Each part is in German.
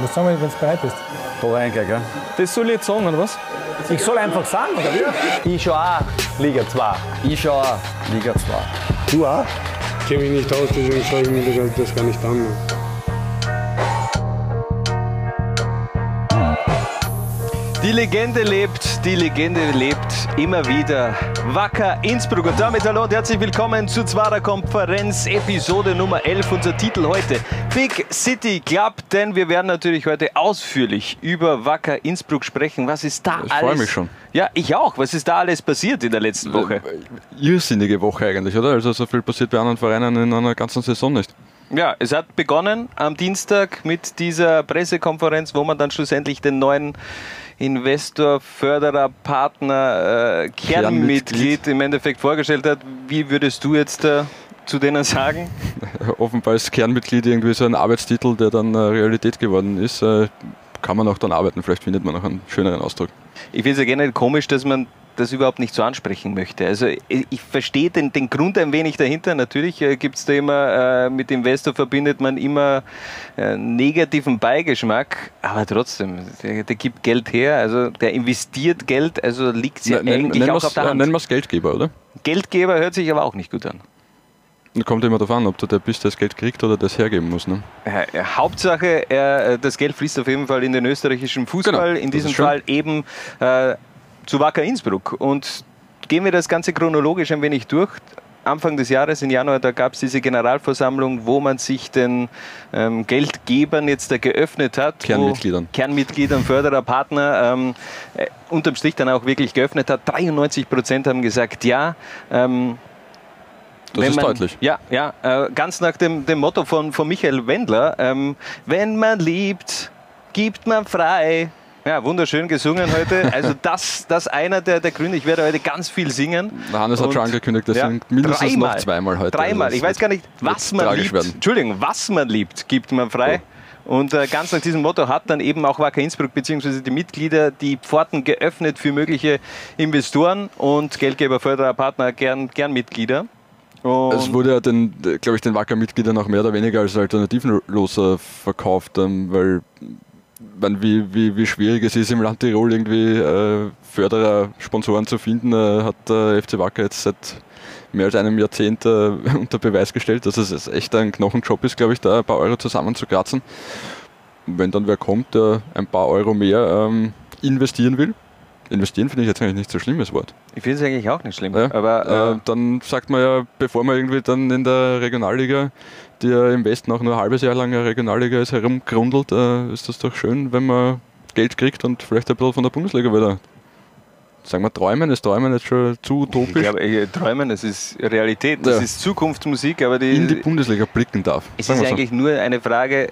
Was sagen wir, wenn du bereit bist? Da reingehen, gell? Das soll ich jetzt sagen, oder was? Ich soll einfach sagen, oder wie? Ich schon auch Liga 2. Ich schon auch Liga 2. Du auch? Ich kenne mich nicht aus, deswegen schaue ich mir das, das gar nicht an. Die Legende lebt, die Legende lebt immer wieder. Wacker Innsbruck. Und damit hallo und herzlich willkommen zur Zwarer Konferenz, Episode Nummer 11. Unser Titel heute Big City Club, denn wir werden natürlich heute ausführlich über Wacker Innsbruck sprechen. Was ist da Ich alles? freue mich schon. Ja, ich auch. Was ist da alles passiert in der letzten Woche? Irrsinnige Woche eigentlich, oder? Also so viel passiert bei anderen Vereinen in einer ganzen Saison nicht. Ja, es hat begonnen am Dienstag mit dieser Pressekonferenz, wo man dann schlussendlich den neuen Investor, Förderer, Partner, äh, Kernmitglied Kernmitglied. im Endeffekt vorgestellt hat. Wie würdest du jetzt äh, zu denen sagen? Offenbar ist Kernmitglied irgendwie so ein Arbeitstitel, der dann äh, Realität geworden ist. Äh, kann man auch dann arbeiten, vielleicht findet man noch einen schöneren Ausdruck. Ich finde es ja generell komisch, dass man das überhaupt nicht so ansprechen möchte. Also ich, ich verstehe den, den Grund ein wenig dahinter. Natürlich äh, gibt es da immer, äh, mit Investor verbindet man immer äh, negativen Beigeschmack, aber trotzdem, der, der gibt Geld her, also der investiert Geld, also liegt es ja eigentlich auch auf der äh, Hand. Nennen wir es Geldgeber, oder? Geldgeber hört sich aber auch nicht gut an. Kommt immer darauf an, ob du der bist, der das Geld kriegt oder das hergeben muss. Ne? Äh, Hauptsache, äh, das Geld fließt auf jeden Fall in den österreichischen Fußball, Genau, in diesem. Fall eben äh, zu Wacker Innsbruck. Und gehen wir das Ganze chronologisch ein wenig durch. Anfang des Jahres, im Januar, da gab es diese Generalversammlung, wo man sich den ähm, Geldgebern jetzt da geöffnet hat. Kernmitgliedern. Kernmitgliedern, Förderer, Partner, ähm, äh, unterm Strich dann auch wirklich geöffnet hat. 93 Prozent haben gesagt ja. Ähm, Das ist man, deutlich. Ja, ja äh, ganz nach dem, dem Motto von, von Michael Wendler. Ähm, wenn man liebt, gibt man frei. Ja, wunderschön gesungen heute. Also das, das einer der, der Gründe. Ich werde heute ganz viel singen. Der Hannes hat schon angekündigt, das ja, sind mindestens dreimal. noch zweimal heute. Dreimal. Also Ich weiß gar nicht, was man liebt. werden. Entschuldigung, was man liebt, gibt man frei. Und äh, ganz nach diesem Motto hat dann eben auch Wacker Innsbruck bzw. die Mitglieder die Pforten geöffnet für mögliche Investoren und Geldgeber, Förderer, Partner, gern, gern Mitglieder. Und Es wurde ja den, glaube ich, den Wacker-Mitgliedern auch mehr oder weniger als alternativenlos äh, verkauft, ähm, weil man, wie, wie, wie schwierig es ist im Land Tirol irgendwie äh, Förderer, Sponsoren zu finden, äh, hat der FC Wacker jetzt seit mehr als einem Jahrzehnt äh, unter Beweis gestellt, dass es echt ein Knochenjob ist, glaube ich, da ein paar Euro zusammenzukratzen. Wenn dann wer kommt, der ein paar Euro mehr ähm, investieren will, investieren finde ich jetzt eigentlich nicht so schlimmes Wort. ich finde es eigentlich auch nicht schlimm. Ja, Aber äh, dann sagt man ja, bevor man irgendwie dann in der Regionalliga, die ja im Westen auch nur ein halbes Jahr lang eine Regionalliga ist, herumgrundelt, äh, ist das doch schön, wenn man Geld kriegt und vielleicht ein bisschen von der Bundesliga wieder. Sagen wir träumen, ist träumen jetzt schon zu ich utopisch, glaube, äh, träumen, das ist Realität, das Ja. ist Zukunftsmusik, aber die, in die Bundesliga blicken darf. es ist so. eigentlich nur eine Frage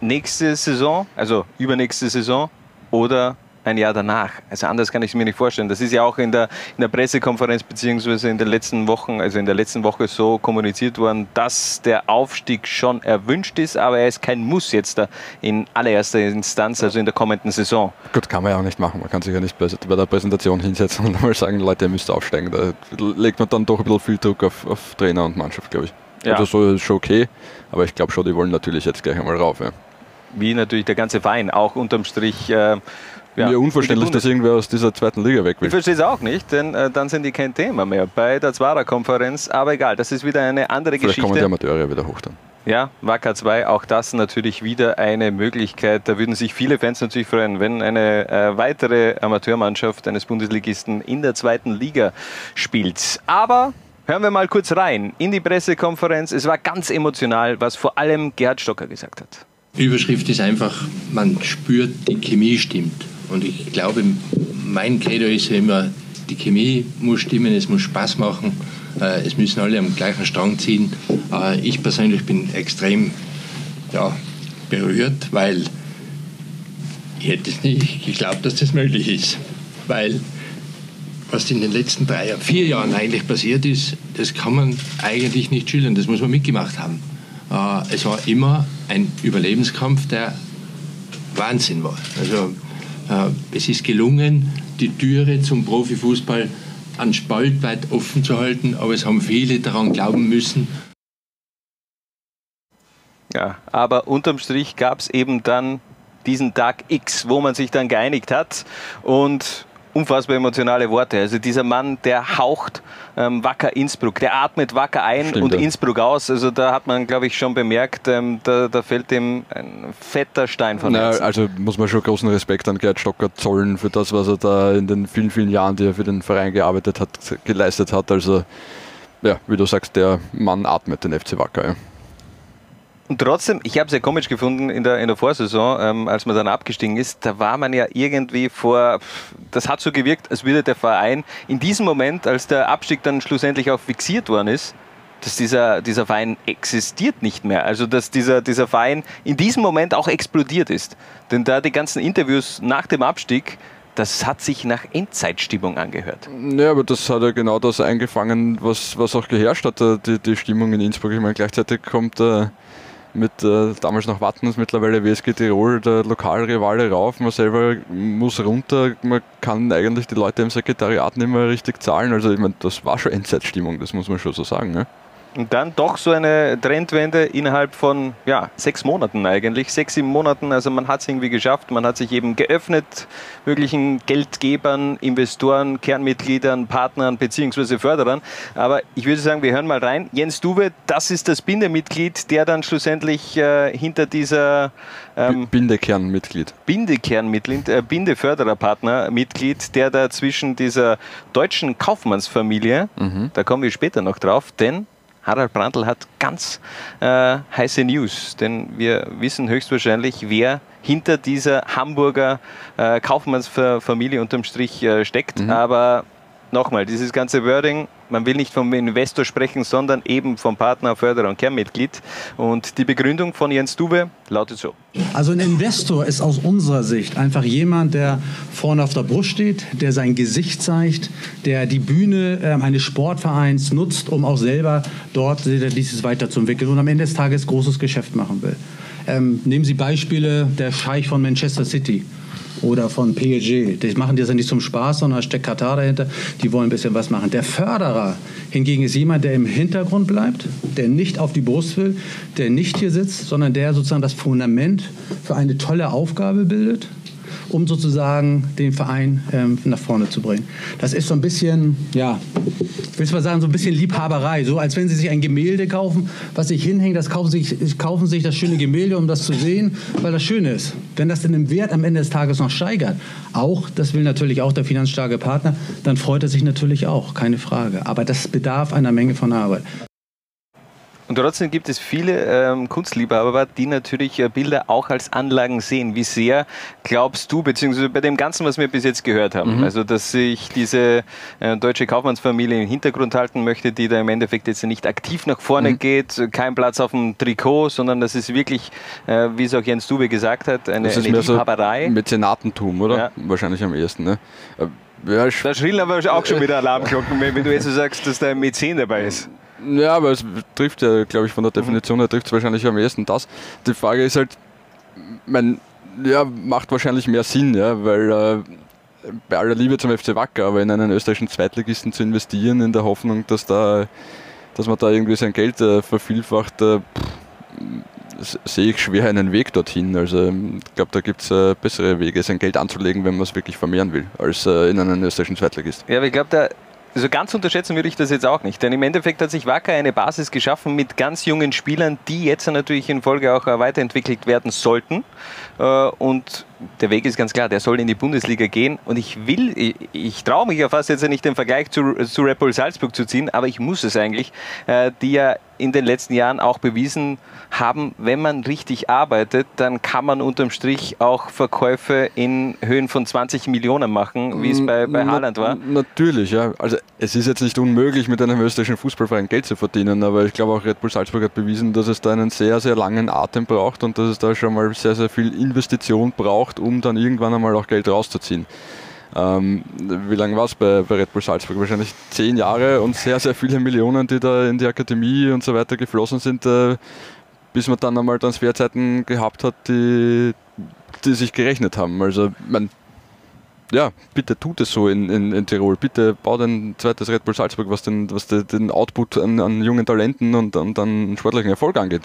nächste Saison, also übernächste Saison oder ein Jahr danach. Also anders kann ich es mir nicht vorstellen. Das ist ja auch in der, in der Pressekonferenz beziehungsweise in den letzten Wochen, also in der letzten Woche so kommuniziert worden, dass der Aufstieg schon erwünscht ist, aber er ist kein Muss jetzt da in allererster Instanz, also in der kommenden Saison. Gut, kann man ja auch nicht machen. Man kann sich ja nicht bei, bei der Präsentation hinsetzen und mal sagen, Leute, ihr müsst aufsteigen. Da legt man dann doch ein bisschen viel Druck auf, auf Trainer und Mannschaft, glaube ich. Ja. Also so ist schon okay, aber ich glaube schon, die wollen natürlich jetzt gleich einmal rauf. Ja. Wie natürlich der ganze Verein, auch unterm Strich. Äh, ja, Mir unverständlich, dass irgendwer aus dieser zweiten Liga weg Ich will. verstehe es auch nicht, denn äh, dann sind die kein Thema mehr bei der Zwarer-Konferenz. Aber egal, das ist wieder eine andere Vielleicht kommen die Geschichte. Amateure wieder hoch dann. Ja, Wacker 2, auch das natürlich wieder eine Möglichkeit. Da würden sich viele Fans natürlich freuen, wenn eine äh, weitere Amateurmannschaft eines Bundesligisten in der zweiten Liga spielt. Aber hören wir mal kurz rein in die Pressekonferenz. Es war ganz emotional, was vor allem Gerhard Stocker gesagt hat. Die Überschrift ist einfach, man spürt, die Chemie stimmt. Und ich glaube, mein Credo ist ja immer, die Chemie muss stimmen, es muss Spaß machen, äh, es müssen alle am gleichen Strang ziehen. Äh, Ich persönlich bin extrem ja, berührt, weil ich hätte es nicht geglaubt, dass das möglich ist. Weil was in den letzten drei, vier Jahren eigentlich passiert ist, das kann man eigentlich nicht schildern, das muss man mitgemacht haben. Äh, Es war immer ein Überlebenskampf, der Wahnsinn war. Also es ist gelungen, die Türe zum Profifußball an Spalt weit offen zu halten, aber es haben viele daran glauben müssen. Ja, aber unterm Strich gab es eben dann diesen Tag X, wo man sich dann geeinigt hat und unfassbar emotionale Worte. Also dieser Mann, der haucht ähm, Wacker Innsbruck, der atmet Wacker ein Stimmt, und ja. Innsbruck aus. Also da hat man, glaube ich, schon bemerkt, ähm, da, da fällt ihm ein fetter Stein von Herzen. also muss man schon großen Respekt an Gerd Stocker zollen für das, was er da in den vielen, vielen Jahren, die er für den Verein gearbeitet hat, geleistet hat. Also, ja, wie du sagst, der Mann atmet den FC Wacker. Ja. Und trotzdem, ich habe es ja komisch gefunden in der, in der Vorsaison, ähm, als man dann abgestiegen ist, da war man ja irgendwie vor, das hat so gewirkt, als würde der Verein in diesem Moment, als der Abstieg dann schlussendlich auch fixiert worden ist, dass dieser, dieser Verein existiert nicht mehr. Also dass dieser, dieser Verein in diesem Moment auch explodiert ist. Denn da die ganzen Interviews nach dem Abstieg, das hat sich nach Endzeitstimmung angehört. Ja, aber das hat ja genau das eingefangen, was, was auch geherrscht hat, äh, die, die Stimmung in Innsbruck. Ich meine, gleichzeitig kommt äh, mit äh, damals noch Wattens, mittlerweile WSG Tirol, der Lokalrivale rauf. Man selber muss runter. Man kann eigentlich die Leute im Sekretariat nicht mehr richtig zahlen. Also, ich meine, das war schon Endzeitstimmung, das muss man schon so sagen. Ne? Und dann doch so eine Trendwende innerhalb von ja, sechs Monaten eigentlich, sechs, sieben Monaten. Also man hat es irgendwie geschafft, man hat sich eben geöffnet, möglichen Geldgebern, Investoren, Kernmitgliedern, Partnern bzw. Förderern. Aber ich würde sagen, wir hören mal rein. Jens Duwe, das ist das Bindemitglied, der dann schlussendlich äh, hinter dieser ähm, Bindekernmitglied. Bindekernmitglied, äh, Bindefördererpartner, Mitglied, der da zwischen dieser deutschen Kaufmannsfamilie, da kommen wir später noch drauf, denn Harald Brandl hat ganz äh, heiße News, denn wir wissen höchstwahrscheinlich, wer hinter dieser Hamburger äh, Kaufmannsfamilie unterm Strich äh, steckt. Aber nochmal, dieses ganze Wording, man will nicht vom Investor sprechen, sondern eben vom Partner, Förderer und Kernmitglied. Und die Begründung von Jens Dube lautet so. Also ein Investor ist aus unserer Sicht einfach jemand, der vorne auf der Brust steht, der sein Gesicht zeigt, der die Bühne ähm, eines Sportvereins nutzt, um auch selber dort dieses weiterzuentwickeln und am Ende des Tages großes Geschäft machen will. Ähm, nehmen Sie Beispiele der Scheich von Manchester City oder von PSG. Die machen das ja nicht zum Spaß, sondern da steckt Katar dahinter. Die wollen ein bisschen was machen. Der Förderer hingegen ist jemand, der im Hintergrund bleibt, der nicht auf die Brust will, der nicht hier sitzt, sondern der sozusagen das Fundament für eine tolle Aufgabe bildet, um sozusagen den Verein ähm, nach vorne zu bringen. Das ist so ein bisschen, ja, ich will mal sagen, so ein bisschen Liebhaberei. So als wenn Sie sich ein Gemälde kaufen, was sich hinhängt, das kaufen sich, kaufen sich das schöne Gemälde, um das zu sehen, weil das schön ist. Wenn das in dem Wert am Ende des Tages noch steigert, auch, das will natürlich auch der finanzstarke Partner, dann freut er sich natürlich auch, keine Frage. Aber das bedarf einer Menge von Arbeit. Und trotzdem gibt es viele ähm, Kunstliebhaber, die natürlich äh, Bilder auch als Anlagen sehen. Wie sehr glaubst du, beziehungsweise bei dem Ganzen, was wir bis jetzt gehört haben, also dass sich diese äh, deutsche Kaufmannsfamilie im Hintergrund halten möchte, die da im Endeffekt jetzt nicht aktiv nach vorne geht, kein Platz auf dem Trikot, sondern das ist wirklich, äh, wie es auch Jens Dube gesagt hat, eine, Das ist eine mehr so Liebhaberei. Mäzenatentum, oder? Ja. Wahrscheinlich am ehesten. Ne? Ja, Da schrillen aber auch schon wieder Alarmglocken, wenn wenn du jetzt so sagst, dass da ein Mäzen dabei ist. Ja, aber es trifft ja, glaube ich, von der Definition her trifft es wahrscheinlich am ehesten das. Die Frage ist halt, mein, ja, macht wahrscheinlich mehr Sinn, ja, weil äh, bei aller Liebe zum FC Wacker, aber in einen österreichischen Zweitligisten zu investieren, in der Hoffnung, dass da, dass man da irgendwie sein Geld äh, vervielfacht, äh, pff, sehe ich schwer einen Weg dorthin. Also ähm, ich glaube, da gibt es äh, bessere Wege, sein Geld anzulegen, wenn man es wirklich vermehren will, als äh, in einen österreichischen Zweitligist. Ja, aber ich glaube, da also ganz unterschätzen würde ich das jetzt auch nicht. Denn im Endeffekt hat sich Wacker eine Basis geschaffen mit ganz jungen Spielern, die jetzt natürlich in Folge auch äh, weiterentwickelt werden sollten. Äh, Und der Weg ist ganz klar, der soll in die Bundesliga gehen. Und ich will, ich, ich traue mich ja fast jetzt nicht den Vergleich zu, zu Red Bull Salzburg zu ziehen, aber ich muss es eigentlich, äh, die ja in den letzten Jahren auch bewiesen haben, wenn man richtig arbeitet, dann kann man unterm Strich auch Verkäufe in Höhen von 20 Millionen machen, wie es bei, bei Haaland war. Natürlich, ja. Also es ist jetzt nicht unmöglich, mit einem österreichischen Fußballverein Geld zu verdienen, aber ich glaube auch Red Bull Salzburg hat bewiesen, dass es da einen sehr, sehr langen Atem braucht und dass es da schon mal sehr, sehr viel Investition braucht, um dann irgendwann einmal auch Geld rauszuziehen. Ähm, wie lange war es bei, bei Red Bull Salzburg? Wahrscheinlich zehn Jahre und sehr, sehr viele Millionen, die da in die Akademie und so weiter geflossen sind, äh, bis man dann einmal Transferzeiten gehabt hat, die, die sich gerechnet haben. Also, man, ja, bitte tut es so in, in, in Tirol. Bitte baut ein zweites Red Bull Salzburg, was den, was de, den Output an, an jungen Talenten und, und an sportlichen Erfolg angeht.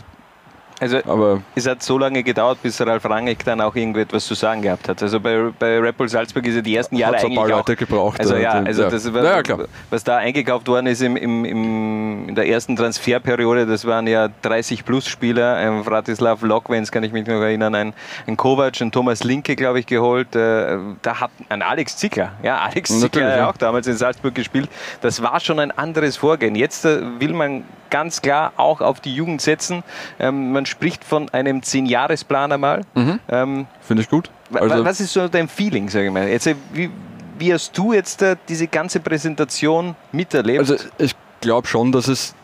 Also Aber es hat so lange gedauert, bis Ralf Rangnick dann auch irgendetwas zu sagen gehabt hat. Also bei, bei Red Bull Salzburg ist er die ersten Jahre Hat's ein eigentlich paar auch, Leute gebraucht, Also äh, ja, also ja. das, Ja, ja, klar. was da eingekauft worden ist im, im, im, in der ersten Transferperiode, das waren ja 30 plus Spieler. Ein Vratislav Lokvens kann ich mich noch erinnern, ein, ein Kovac, ein Thomas Linke, glaube ich, geholt. Äh, Da hat ein Alex Zickler, ja, Alex Zickler Natürlich, hat ja. auch damals in Salzburg gespielt. Das war schon ein anderes Vorgehen. Jetzt äh, will man ganz klar auch auf die Jugend setzen. Ähm, man spricht von einem 10-Jahres-Plan einmal. Ähm, finde ich gut. Also, was ist so dein Feeling, sage ich mal? Jetzt, äh, wie, wie hast du jetzt äh, diese ganze Präsentation miterlebt? Also ich glaube schon, dass es.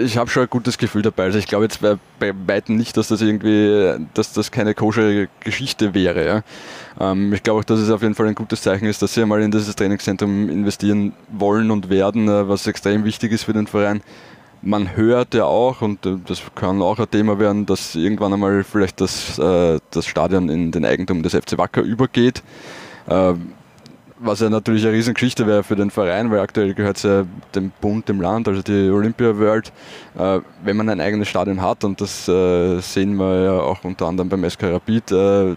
Ich habe schon ein gutes Gefühl dabei. Also ich glaube jetzt bei, bei weitem nicht, dass das irgendwie, dass das keine kosche Geschichte wäre. Ja. Ähm, ich glaube auch, dass es auf jeden Fall ein gutes Zeichen ist, dass sie einmal in dieses Trainingszentrum investieren wollen und werden, äh, was extrem wichtig ist für den Verein. Man hört ja auch, und äh, das kann auch ein Thema werden, dass irgendwann einmal vielleicht das, äh, das Stadion in den Eigentum des FC Wacker übergeht. Ähm, was ja natürlich eine Riesengeschichte wäre für den Verein, weil aktuell gehört es ja dem Bund, dem Land, also die Olympia World, äh, wenn man ein eigenes Stadion hat und das sehen wir ja auch unter anderem beim SK Rapid,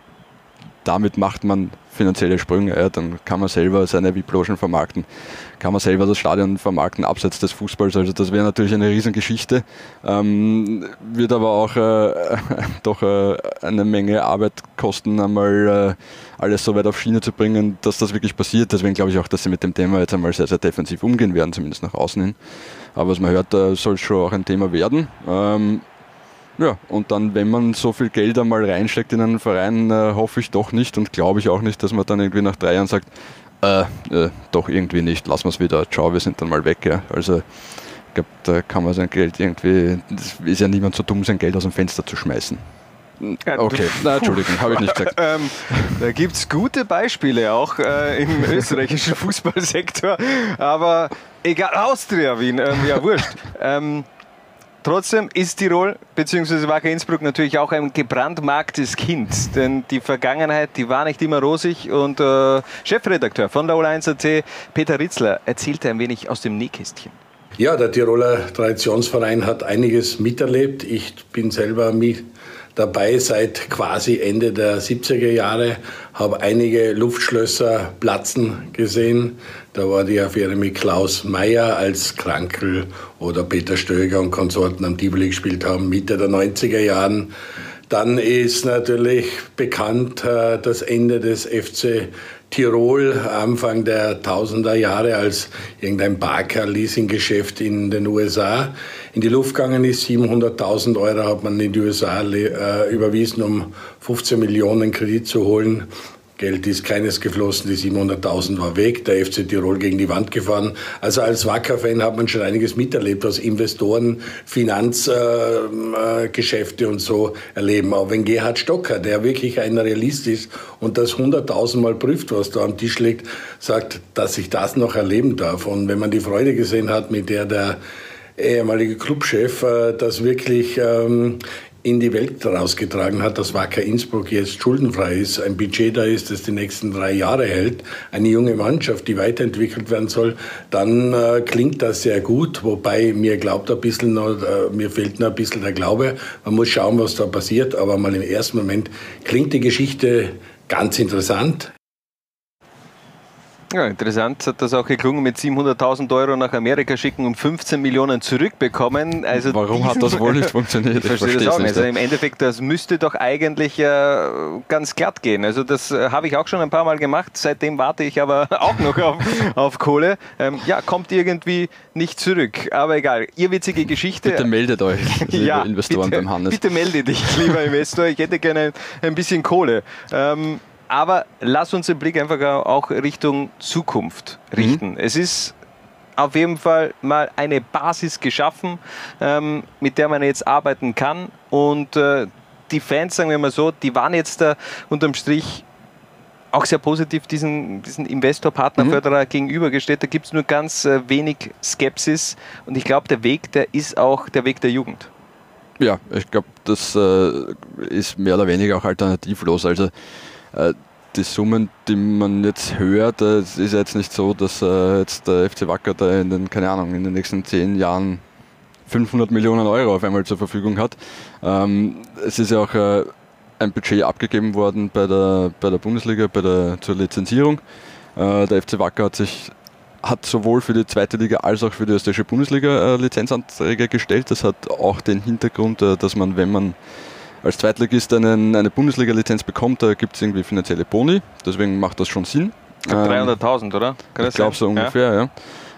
damit macht man finanzielle Sprünge, ja, dann kann man selber seine VIP-Logen vermarkten, kann man selber das Stadion vermarkten, abseits des Fußballs, also das wäre natürlich eine Riesengeschichte, ähm, wird aber auch äh, doch äh, eine Menge Arbeit kosten, einmal äh, alles so weit auf Schiene zu bringen, dass das wirklich passiert, deswegen glaube ich auch, dass sie mit dem Thema jetzt einmal sehr, sehr defensiv umgehen werden, zumindest nach außen hin, aber was man hört, äh, soll es schon auch ein Thema werden. Ähm, ja, und dann, wenn man so viel Geld einmal reinsteckt in einen Verein, äh, hoffe ich doch nicht und glaube ich auch nicht, dass man dann irgendwie nach drei Jahren sagt, äh, äh, doch irgendwie nicht, lassen wir es wieder, ciao, wir sind dann mal weg. Ja. Also ich glaube, da kann man sein Geld irgendwie, das ist ja niemand so dumm, sein Geld aus dem Fenster zu schmeißen. Okay, na, Entschuldigung, habe ich nicht gesagt. Ähm, da gibt es gute Beispiele auch äh, im österreichischen Fußballsektor. Aber egal, Austria Wien, ähm, ja wurscht. Ähm, trotzdem ist Tirol bzw. Wacker Innsbruck natürlich auch ein gebrandmarktes Kind. Denn die Vergangenheit, die war nicht immer rosig. Und äh, Chefredakteur von der Ola1.at, Peter Ritzler, erzählte ein wenig aus dem Nähkästchen. Ja, der Tiroler Traditionsverein hat einiges miterlebt. Ich bin selber mit dabei seit quasi Ende der 70er Jahre, habe einige Luftschlösser platzen gesehen. Da war die Affäre mit Klaus Mayer, als Krankel oder Peter Stöger und Konsorten am Tivoli gespielt haben, Mitte der 90er Jahren. Dann ist natürlich bekannt äh, das Ende des FC Tirol, Anfang der Tausender Jahre, als irgendein Barker-Leasing-Geschäft in den USA in die Luft gegangen ist. 700.000 Euro hat man in die USA äh, überwiesen, um 15 Millionen Kredit zu holen. Geld ist keines geflossen, die 700.000 war weg, der FC Tirol gegen die Wand gefahren. Also als Wacker-Fan hat man schon einiges miterlebt, was Investoren, Finanzgeschäfte äh, Geschäfte und so erleben. Auch wenn Gerhard Stocker, der wirklich ein Realist ist und das 100.000 Mal prüft, was da am Tisch liegt, sagt, dass ich das noch erleben darf. Und wenn man die Freude gesehen hat, mit der der ehemalige Clubchef äh, das wirklich ähm, in die Welt rausgetragen hat, dass Wacker Innsbruck jetzt schuldenfrei ist, ein Budget da ist, das die nächsten drei Jahre hält, eine junge Mannschaft, die weiterentwickelt werden soll, dann äh, klingt das sehr gut. Wobei mir glaubt ein bisschen noch, äh, mir fehlt noch ein bisschen der Glaube. Man muss schauen, was da passiert, aber mal im ersten Moment klingt die Geschichte ganz interessant. Ja, interessant hat das auch geklungen mit 700.000 Euro nach Amerika schicken und 15 Millionen zurückbekommen. Also Warum hat das wohl nicht funktioniert? Ich verstehe das versteh's auch nicht. Also im Endeffekt, das müsste doch eigentlich äh, ganz glatt gehen. Also das äh, habe ich auch schon ein paar Mal gemacht. Seitdem warte ich aber auch noch auf, auf Kohle. Ähm, ja, kommt irgendwie nicht zurück. Aber egal. Irrwitzige Geschichte. Bitte meldet euch, liebe ja, Investoren bitte, beim Hannes. Bitte melde dich, lieber Investor. Ich hätte gerne ein bisschen Kohle. Ähm, aber lass uns den Blick einfach auch Richtung Zukunft richten. Mhm. Es ist auf jeden Fall mal eine Basis geschaffen, ähm, mit der man jetzt arbeiten kann. Und äh, die Fans, sagen wir mal so, die waren jetzt da unterm Strich auch sehr positiv diesen, diesen Investor-Partner-Förderer gegenübergestellt. Da gibt es nur ganz äh, wenig Skepsis. Und ich glaube, der Weg, der ist auch der Weg der Jugend. Ja, ich glaube, das äh, ist mehr oder weniger auch alternativlos. Also die Summen, die man jetzt hört, äh, es ist jetzt nicht so, dass äh, jetzt der FC Wacker da in den, keine Ahnung, in den nächsten zehn Jahren 500 Millionen Euro auf einmal zur Verfügung hat. Ähm, es ist ja auch äh, ein Budget abgegeben worden bei der, bei der Bundesliga, bei der, zur Lizenzierung. Äh, der FC Wacker hat sich hat sowohl für die zweite Liga als auch für die österreichische Bundesliga äh, Lizenzanträge gestellt. Das hat auch den Hintergrund, äh, dass man, wenn man als Zweitligist einen, eine Bundesliga-Lizenz bekommt, da gibt es irgendwie finanzielle Boni. Deswegen macht das schon Sinn. 300.000, ähm, oder? Kann ich glaube so ungefähr, ja.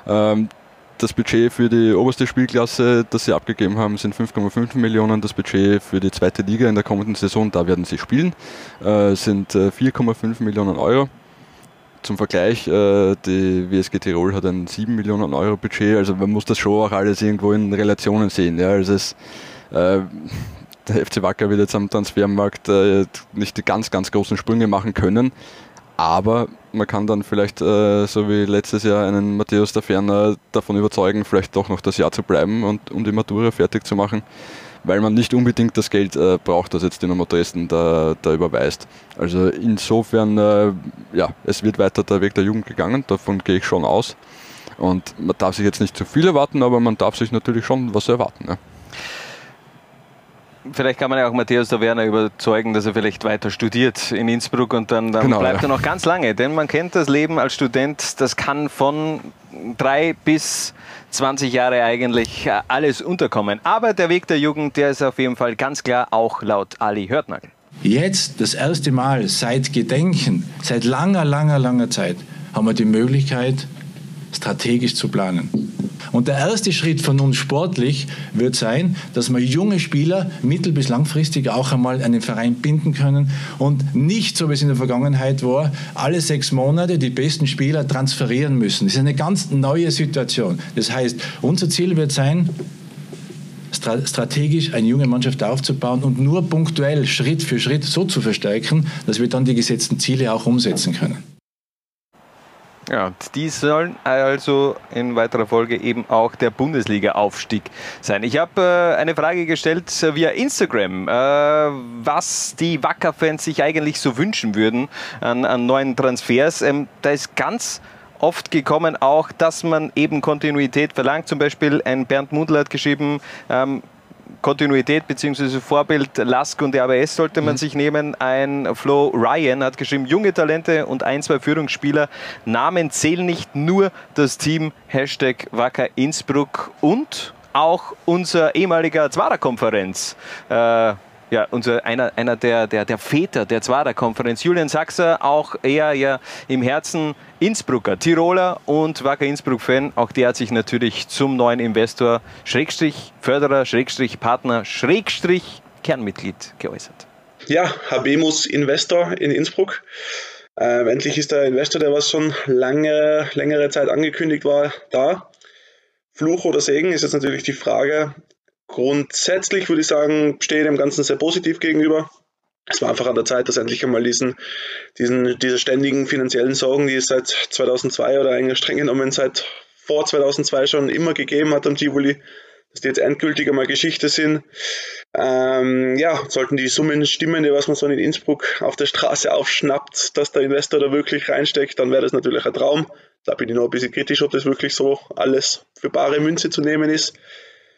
ja. Ähm, das Budget für die oberste Spielklasse, das sie abgegeben haben, sind 5,5 Millionen. Das Budget für die zweite Liga in der kommenden Saison, da werden sie spielen, äh, sind 4,5 Millionen Euro. Zum Vergleich, äh, die WSG Tirol hat ein 7 Millionen Euro Budget, also man muss das schon auch alles irgendwo in Relationen sehen. Ja. Also es, äh, der FC Wacker wird jetzt am Transfermarkt äh, nicht die ganz, ganz großen Sprünge machen können, aber man kann dann vielleicht, äh, so wie letztes Jahr, einen Matthäus der Ferner davon überzeugen, vielleicht doch noch das Jahr zu bleiben und um die Matura fertig zu machen weil man nicht unbedingt das Geld äh, braucht, das jetzt Dynamo Dresden da, da überweist. Also insofern, äh, ja, es wird weiter der Weg der Jugend gegangen, davon gehe ich schon aus. Und man darf sich jetzt nicht zu viel erwarten, aber man darf sich natürlich schon was erwarten. Ja. Vielleicht kann man ja auch Matthias der Werner überzeugen, dass er vielleicht weiter studiert in Innsbruck und dann, dann genau, bleibt ja. er noch ganz lange. Denn man kennt das Leben als Student, das kann von drei bis 20 Jahre eigentlich äh, alles unterkommen. Aber der Weg der Jugend, der ist auf jeden Fall ganz klar auch laut Ali Hörtnagel. Jetzt, das erste Mal seit Gedenken, seit langer, langer, langer Zeit, haben wir die Möglichkeit, strategisch zu planen. Und der erste Schritt von uns sportlich wird sein, dass wir junge Spieler mittel- bis langfristig auch einmal den Verein binden können und nicht, so wie es in der Vergangenheit war, alle sechs Monate die besten Spieler transferieren müssen. Das ist eine ganz neue Situation. Das heißt, unser Ziel wird sein, strategisch eine junge Mannschaft aufzubauen und nur punktuell Schritt für Schritt so zu verstärken, dass wir dann die gesetzten Ziele auch umsetzen können. Ja, die sollen also in weiterer Folge eben auch der Bundesliga-Aufstieg sein. Ich habe äh, eine Frage gestellt via Instagram, äh, was die Wacker-Fans sich eigentlich so wünschen würden an, an neuen Transfers. Ähm, da ist ganz oft gekommen auch, dass man eben Kontinuität verlangt. Zum Beispiel ein Bernd Mundl hat geschrieben, ähm, Kontinuität bzw. Vorbild Lask und RBS sollte man mhm. sich nehmen. Ein Flo Ryan hat geschrieben, junge Talente und ein, zwei Führungsspieler. Namen zählen nicht nur das Team Hashtag Wacker Innsbruck und auch unser ehemaliger Zwarer-Konferenz. Äh, ja, unser, einer, einer der, der, der Väter der Zwarer-Konferenz, Julian Sachser, auch er ja im Herzen Innsbrucker, Tiroler und Wacker Innsbruck-Fan. Auch der hat sich natürlich zum neuen Investor, Schrägstrich Förderer, Schrägstrich Partner, Schrägstrich Kernmitglied geäußert. Ja, Habemus Investor in Innsbruck. Ähm, endlich ist der Investor, der was schon lange, längere Zeit angekündigt war, da. Fluch oder Segen ist jetzt natürlich die Frage. Grundsätzlich würde ich sagen, stehe dem Ganzen sehr positiv gegenüber. Es war einfach an der Zeit, dass endlich einmal diesen, diesen, diese ständigen finanziellen Sorgen, die es seit 2002 oder eigentlich streng genommen seit vor 2002 schon immer gegeben hat am Tivoli, dass die jetzt endgültig einmal Geschichte sind. Ähm, ja, sollten die Summen stimmen, die was man so in Innsbruck auf der Straße aufschnappt, dass der Investor da wirklich reinsteckt, dann wäre das natürlich ein Traum. Da bin ich noch ein bisschen kritisch, ob das wirklich so alles für bare Münze zu nehmen ist.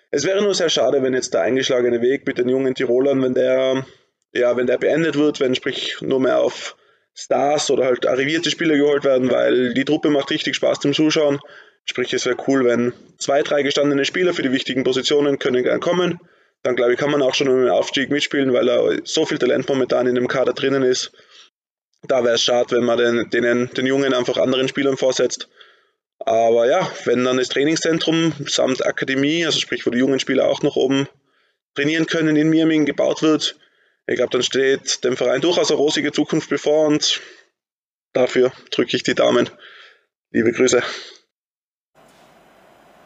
Es wäre nur sehr schade, wenn jetzt der eingeschlagene Weg mit den jungen Tirolern, wenn der, ja, wenn der beendet wird, wenn sprich nur mehr auf Stars oder halt arrivierte Spieler geholt werden, weil die Truppe macht richtig Spaß zum Zuschauen. Sprich, es wäre cool, wenn zwei, drei gestandene Spieler für die wichtigen Positionen können gern kommen. Dann glaube ich, kann man auch schon den Aufstieg mitspielen, weil er so viel Talent momentan in dem Kader drinnen ist. Da wäre es schade, wenn man den, denen, den Jungen einfach anderen Spielern vorsetzt. Aber ja, wenn dann das Trainingszentrum samt Akademie, also sprich, wo die jungen Spieler auch noch oben trainieren können, in Mirming gebaut wird, ich glaube, dann steht dem Verein durchaus eine rosige Zukunft bevor und dafür drücke ich die Daumen. Liebe Grüße.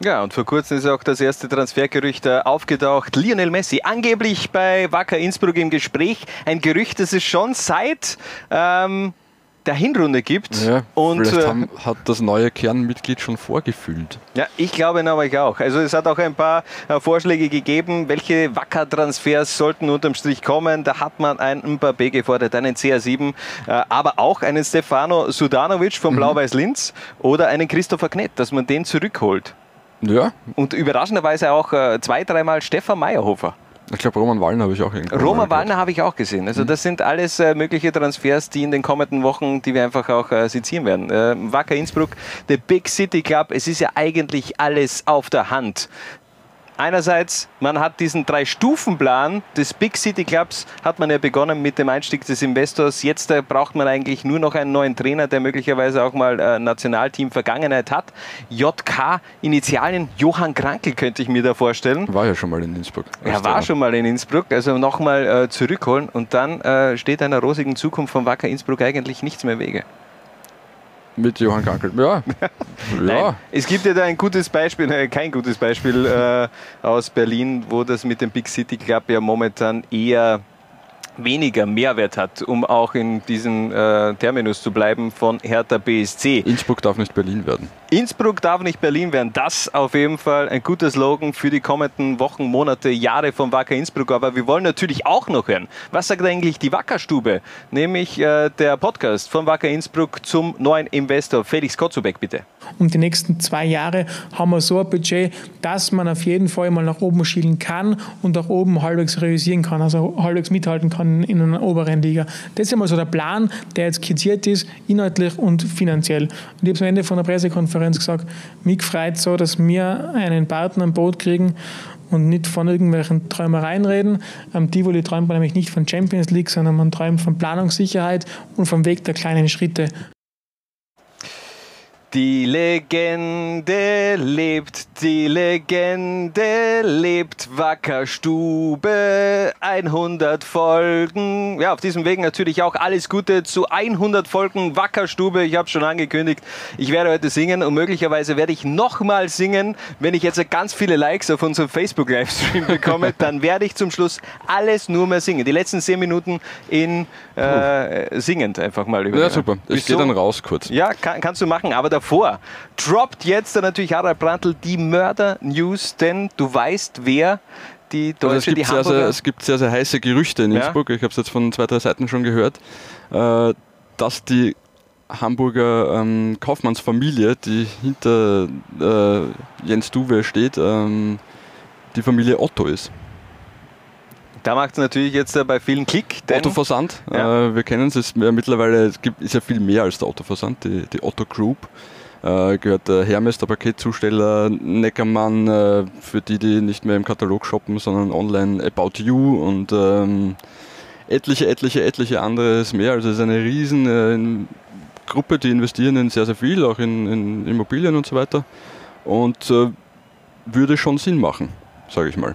Ja, und vor kurzem ist auch das erste Transfergerücht äh, aufgetaucht. Lionel Messi, angeblich bei Wacker Innsbruck im Gespräch. Ein Gerücht, das es schon seit ähm, der Hinrunde gibt. Ja, und vielleicht äh, haben, hat das neue Kernmitglied schon vorgefühlt. Ja, ich glaube nämlich auch. Also es hat auch ein paar äh, Vorschläge gegeben, welche Wacker-Transfers sollten unterm Strich kommen. Da hat man einen Mbappé gefordert, einen CR7, äh, aber auch einen Stefano Sudanovic vom mhm. Blau-Weiß Linz oder einen Christopher Knett, dass man den zurückholt. Ja. Und überraschenderweise auch zwei, dreimal Stefan Meyerhofer. Ich glaube, Roman Wallner habe ich auch irgendwo. Roman Wallner habe ich auch gesehen. Also, das sind alles äh, mögliche Transfers, die in den kommenden Wochen, die wir einfach auch äh, sezieren werden. Äh, Wacker Innsbruck, der Big City Club, es ist ja eigentlich alles auf der Hand. Einerseits, man hat diesen Drei-Stufen-Plan des Big City Clubs, hat man ja begonnen mit dem Einstieg des Investors. Jetzt äh, braucht man eigentlich nur noch einen neuen Trainer, der möglicherweise auch mal äh, Nationalteam-Vergangenheit hat. JK Initialien, Johann Krankel könnte ich mir da vorstellen. War ja schon mal in Innsbruck. Er war schon mal in Innsbruck, also nochmal äh, zurückholen und dann äh, steht einer rosigen Zukunft von Wacker Innsbruck eigentlich nichts mehr im Wege. Mit Johann Krankel. Ja. Nein, es gibt ja da ein gutes Beispiel, äh, kein gutes Beispiel äh, aus Berlin, wo das mit dem Big City Club ja momentan eher weniger Mehrwert hat, um auch in diesem äh, Terminus zu bleiben von Hertha BSC. Innsbruck darf nicht Berlin werden. Innsbruck darf nicht Berlin werden. Das auf jeden Fall ein guter Slogan für die kommenden Wochen, Monate, Jahre von Wacker Innsbruck. Aber wir wollen natürlich auch noch hören, was sagt eigentlich die Wackerstube, nämlich äh, der Podcast von Wacker Innsbruck zum neuen Investor Felix Kotzubek, bitte. Und die nächsten zwei Jahre haben wir so ein Budget, dass man auf jeden Fall mal nach oben schielen kann und auch oben halbwegs realisieren kann, also halbwegs mithalten kann in einer oberen Liga. Das ist einmal so der Plan, der jetzt skizziert ist, inhaltlich und finanziell. Und ich habe am Ende von der Pressekonferenz gesagt, mich freut so, dass wir einen Partner im Boot kriegen und nicht von irgendwelchen Träumereien reden. Am Tivoli träumt man nämlich nicht von Champions League, sondern man träumt von Planungssicherheit und vom Weg der kleinen Schritte. Die Legende lebt, die Legende lebt, Wackerstube, 100 Folgen. Ja, auf diesem Weg natürlich auch alles Gute zu 100 Folgen Wackerstube. Ich habe schon angekündigt, ich werde heute singen und möglicherweise werde ich nochmal singen. Wenn ich jetzt ganz viele Likes auf unserem Facebook-Livestream bekomme, dann werde ich zum Schluss alles nur mehr singen. Die letzten 10 Minuten in äh, singend einfach mal über. Ja, super. Ich gehe dann raus kurz. Ja, kann, kannst du machen, aber davor droppt jetzt dann natürlich Harald Brandl die Mörder-News, denn du weißt, wer die Deutsche, also es, gibt die sehr, sehr, es gibt sehr, sehr heiße Gerüchte in Ja. Innsbruck. Ich habe es jetzt von zwei, drei Seiten schon gehört, äh, dass die Hamburger ähm, Kaufmannsfamilie, die hinter äh, Jens Duwe steht, ähm, die Familie Otto ist. Da macht es natürlich jetzt äh, bei vielen Klick. Denn Otto Versand, Ja. äh, wir kennen es, ist ja mittlerweile, es gibt, ist ja viel mehr als der Otto Versand, die, die Otto Group. Äh, gehört der Hermes, der Paketzusteller, Neckermann, äh, für die, die nicht mehr im Katalog shoppen, sondern online About You und ähm, etliche, etliche, etliche anderes mehr. Also es ist eine riesen äh, Gruppe, die investieren in sehr, sehr viel, auch in, in Immobilien und so weiter. Und äh, würde schon Sinn machen, sage ich mal.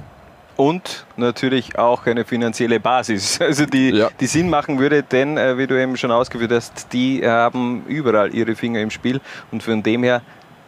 Und natürlich auch eine finanzielle Basis, also die, die Sinn machen würde, denn äh, wie du eben schon ausgeführt hast, die haben überall ihre Finger im Spiel und von dem her,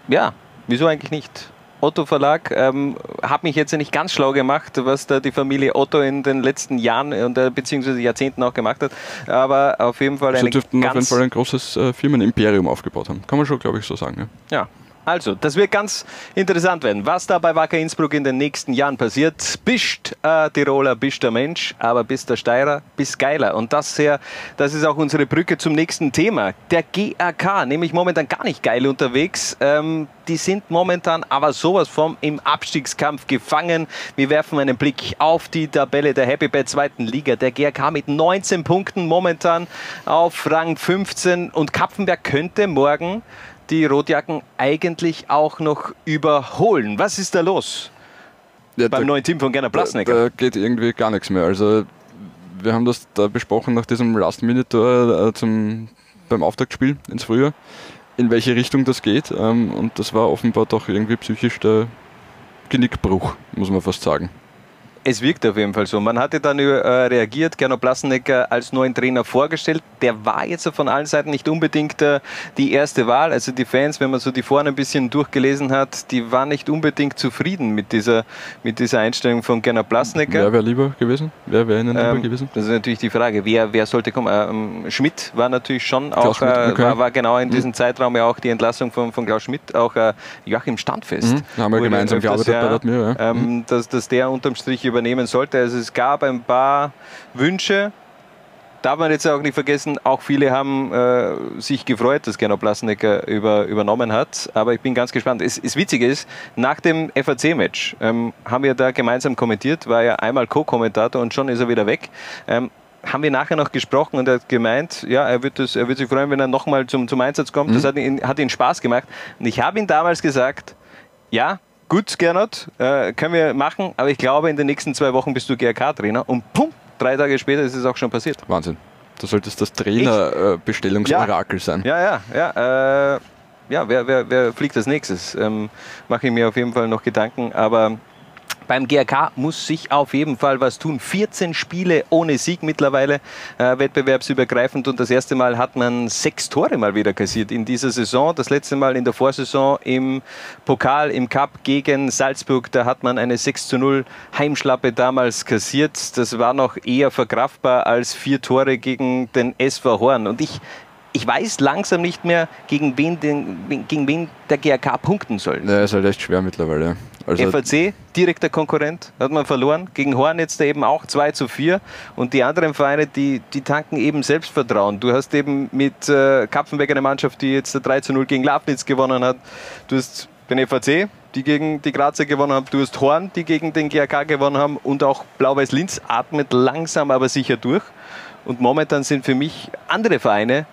ja, wieso eigentlich nicht? Otto Verlag ähm, hat mich jetzt nicht ganz schlau gemacht, was da die Familie Otto in den letzten Jahren und äh, beziehungsweise Jahrzehnten auch gemacht hat, aber auf jeden Fall Sie eine dürften auf jeden ganz Fall ein großes äh, Firmenimperium aufgebaut haben. Kann man schon, glaube ich, so sagen. Ja. Ja, also, das wird ganz interessant werden, was da bei Wacker Innsbruck in den nächsten Jahren passiert. Bist äh, Tiroler, bist der Mensch, aber bist der Steirer, bist geiler. Und das, sehr, das ist auch unsere Brücke zum nächsten Thema. Der GAK, nämlich momentan gar nicht geil unterwegs. Ähm, die sind momentan aber sowas vom im Abstiegskampf gefangen. Wir werfen einen Blick auf die Tabelle der Happy Bad zweiten Liga. Der GAK mit 19 Punkten momentan auf Rang 15 und Kapfenberg könnte morgen die Rotjacken eigentlich auch noch überholen. Was ist da los? Beim neuen Team von Gerner Plasnecker. Da, da geht irgendwie gar nichts mehr. Also wir haben das da besprochen nach diesem Last-Minute-Tor äh, zum- beim Auftaktspiel ins Frühjahr, in welche Richtung das geht. Ähm, und das war offenbar doch irgendwie psychisch der Genickbruch, muss man fast sagen. Es wirkt auf jeden Fall so. Man hatte dann äh, reagiert, Gernot Plasnecker als neuen Trainer vorgestellt. Der war jetzt von allen Seiten nicht unbedingt äh, die erste Wahl. Also die Fans, wenn man so die vorne ein bisschen durchgelesen hat, die waren nicht unbedingt zufrieden mit dieser, mit dieser Einstellung von Gernot Plasnecker. Wer wäre lieber gewesen? Wer wäre Ihnen lieber Ähm, gewesen? Das ist natürlich die Frage, wer, wer sollte kommen. Ähm, Schmidt war natürlich schon Klaus auch, äh, war, war genau in Mhm. diesem Zeitraum ja auch die Entlassung von, von Klaus Schmidt, auch äh, Joachim Standfest. Mhm, da haben wir gemeinsam gearbeitet bei Radmir, ja. Mhm. Ähm, dass, dass der unterm Strich übernehmen sollte. Also es gab ein paar Wünsche, darf man jetzt auch nicht vergessen, auch viele haben äh, sich gefreut, dass Gernot Blasnecker über, übernommen hat. Aber ich bin ganz gespannt. Es, es Witzige ist, nach dem FAC-Match ähm, haben wir da gemeinsam kommentiert, war ja einmal Co-Kommentator und schon ist er wieder weg. Ähm, haben wir nachher noch gesprochen und er hat gemeint, ja, er wird, das, er wird sich freuen, wenn er nochmal zum, zum Einsatz kommt. Mhm. Das hat ihn, hat ihn Spaß gemacht. Und ich habe ihm damals gesagt, ja, gut, Gernot, äh, können wir machen, aber ich glaube, in den nächsten zwei Wochen bist du GRK-Trainer und pum, drei Tage später ist es auch schon passiert. Wahnsinn. Du solltest das Trainerbestellungsorakel ja. sein. Ja, ja, ja. Äh, ja, wer, wer, wer fliegt als nächstes? Ähm, Mache ich mir auf jeden Fall noch Gedanken. Aber beim GRK muss sich auf jeden Fall was tun. 14 Spiele ohne Sieg mittlerweile, äh, wettbewerbsübergreifend. Und das erste Mal hat man sechs Tore mal wieder kassiert in dieser Saison. Das letzte Mal in der Vorsaison im Pokal, im Cup gegen Salzburg. Da hat man eine 6 zu 0 Heimschlappe damals kassiert. Das war noch eher verkraftbar als vier Tore gegen den SV Horn. Und ich, ich weiß langsam nicht mehr, gegen wen, den, gegen wen der GRK punkten soll. Ja, ist halt echt schwer mittlerweile. Also FAC, direkter Konkurrent, hat man verloren. Gegen Horn jetzt eben auch 2 zu 4. Und die anderen Vereine, die, die tanken eben Selbstvertrauen. Du hast eben mit äh, Kapfenberg eine Mannschaft, die jetzt 3 zu 0 gegen Lafnitz gewonnen hat. Du hast den FAC, die gegen die Grazer gewonnen haben. Du hast Horn, die gegen den GRK gewonnen haben. Und auch Blau-Weiß Linz atmet langsam, aber sicher durch. Und momentan sind für mich andere Vereine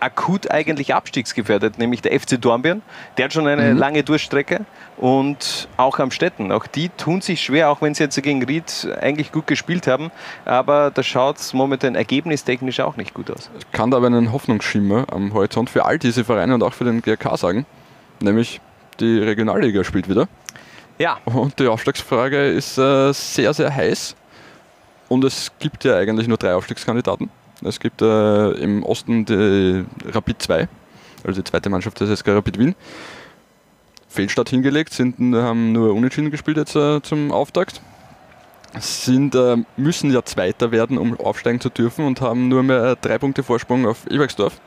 akut eigentlich abstiegsgefährdet, nämlich der FC Dornbirn. Der hat schon eine mhm. lange Durchstrecke und auch am Städten. Auch die tun sich schwer, auch wenn sie jetzt gegen Ried eigentlich gut gespielt haben. Aber da schaut es momentan ergebnistechnisch auch nicht gut aus. Ich kann da aber einen Hoffnungsschimmer am Horizont für all diese Vereine und auch für den GRK sagen, nämlich die Regionalliga spielt wieder. Ja. Und die Aufstiegsfrage ist äh, sehr, sehr heiß. Und es gibt ja eigentlich nur drei Aufstiegskandidaten. Es gibt äh, im Osten die Rapid 2, also die zweite Mannschaft des SK Rapid Wien. Fehlstart hingelegt, sind, haben nur unentschieden gespielt jetzt äh, zum Auftakt. Sind, äh, müssen ja Zweiter werden, um aufsteigen zu dürfen und haben nur mehr äh, drei Punkte Vorsprung auf Ebergsdorf.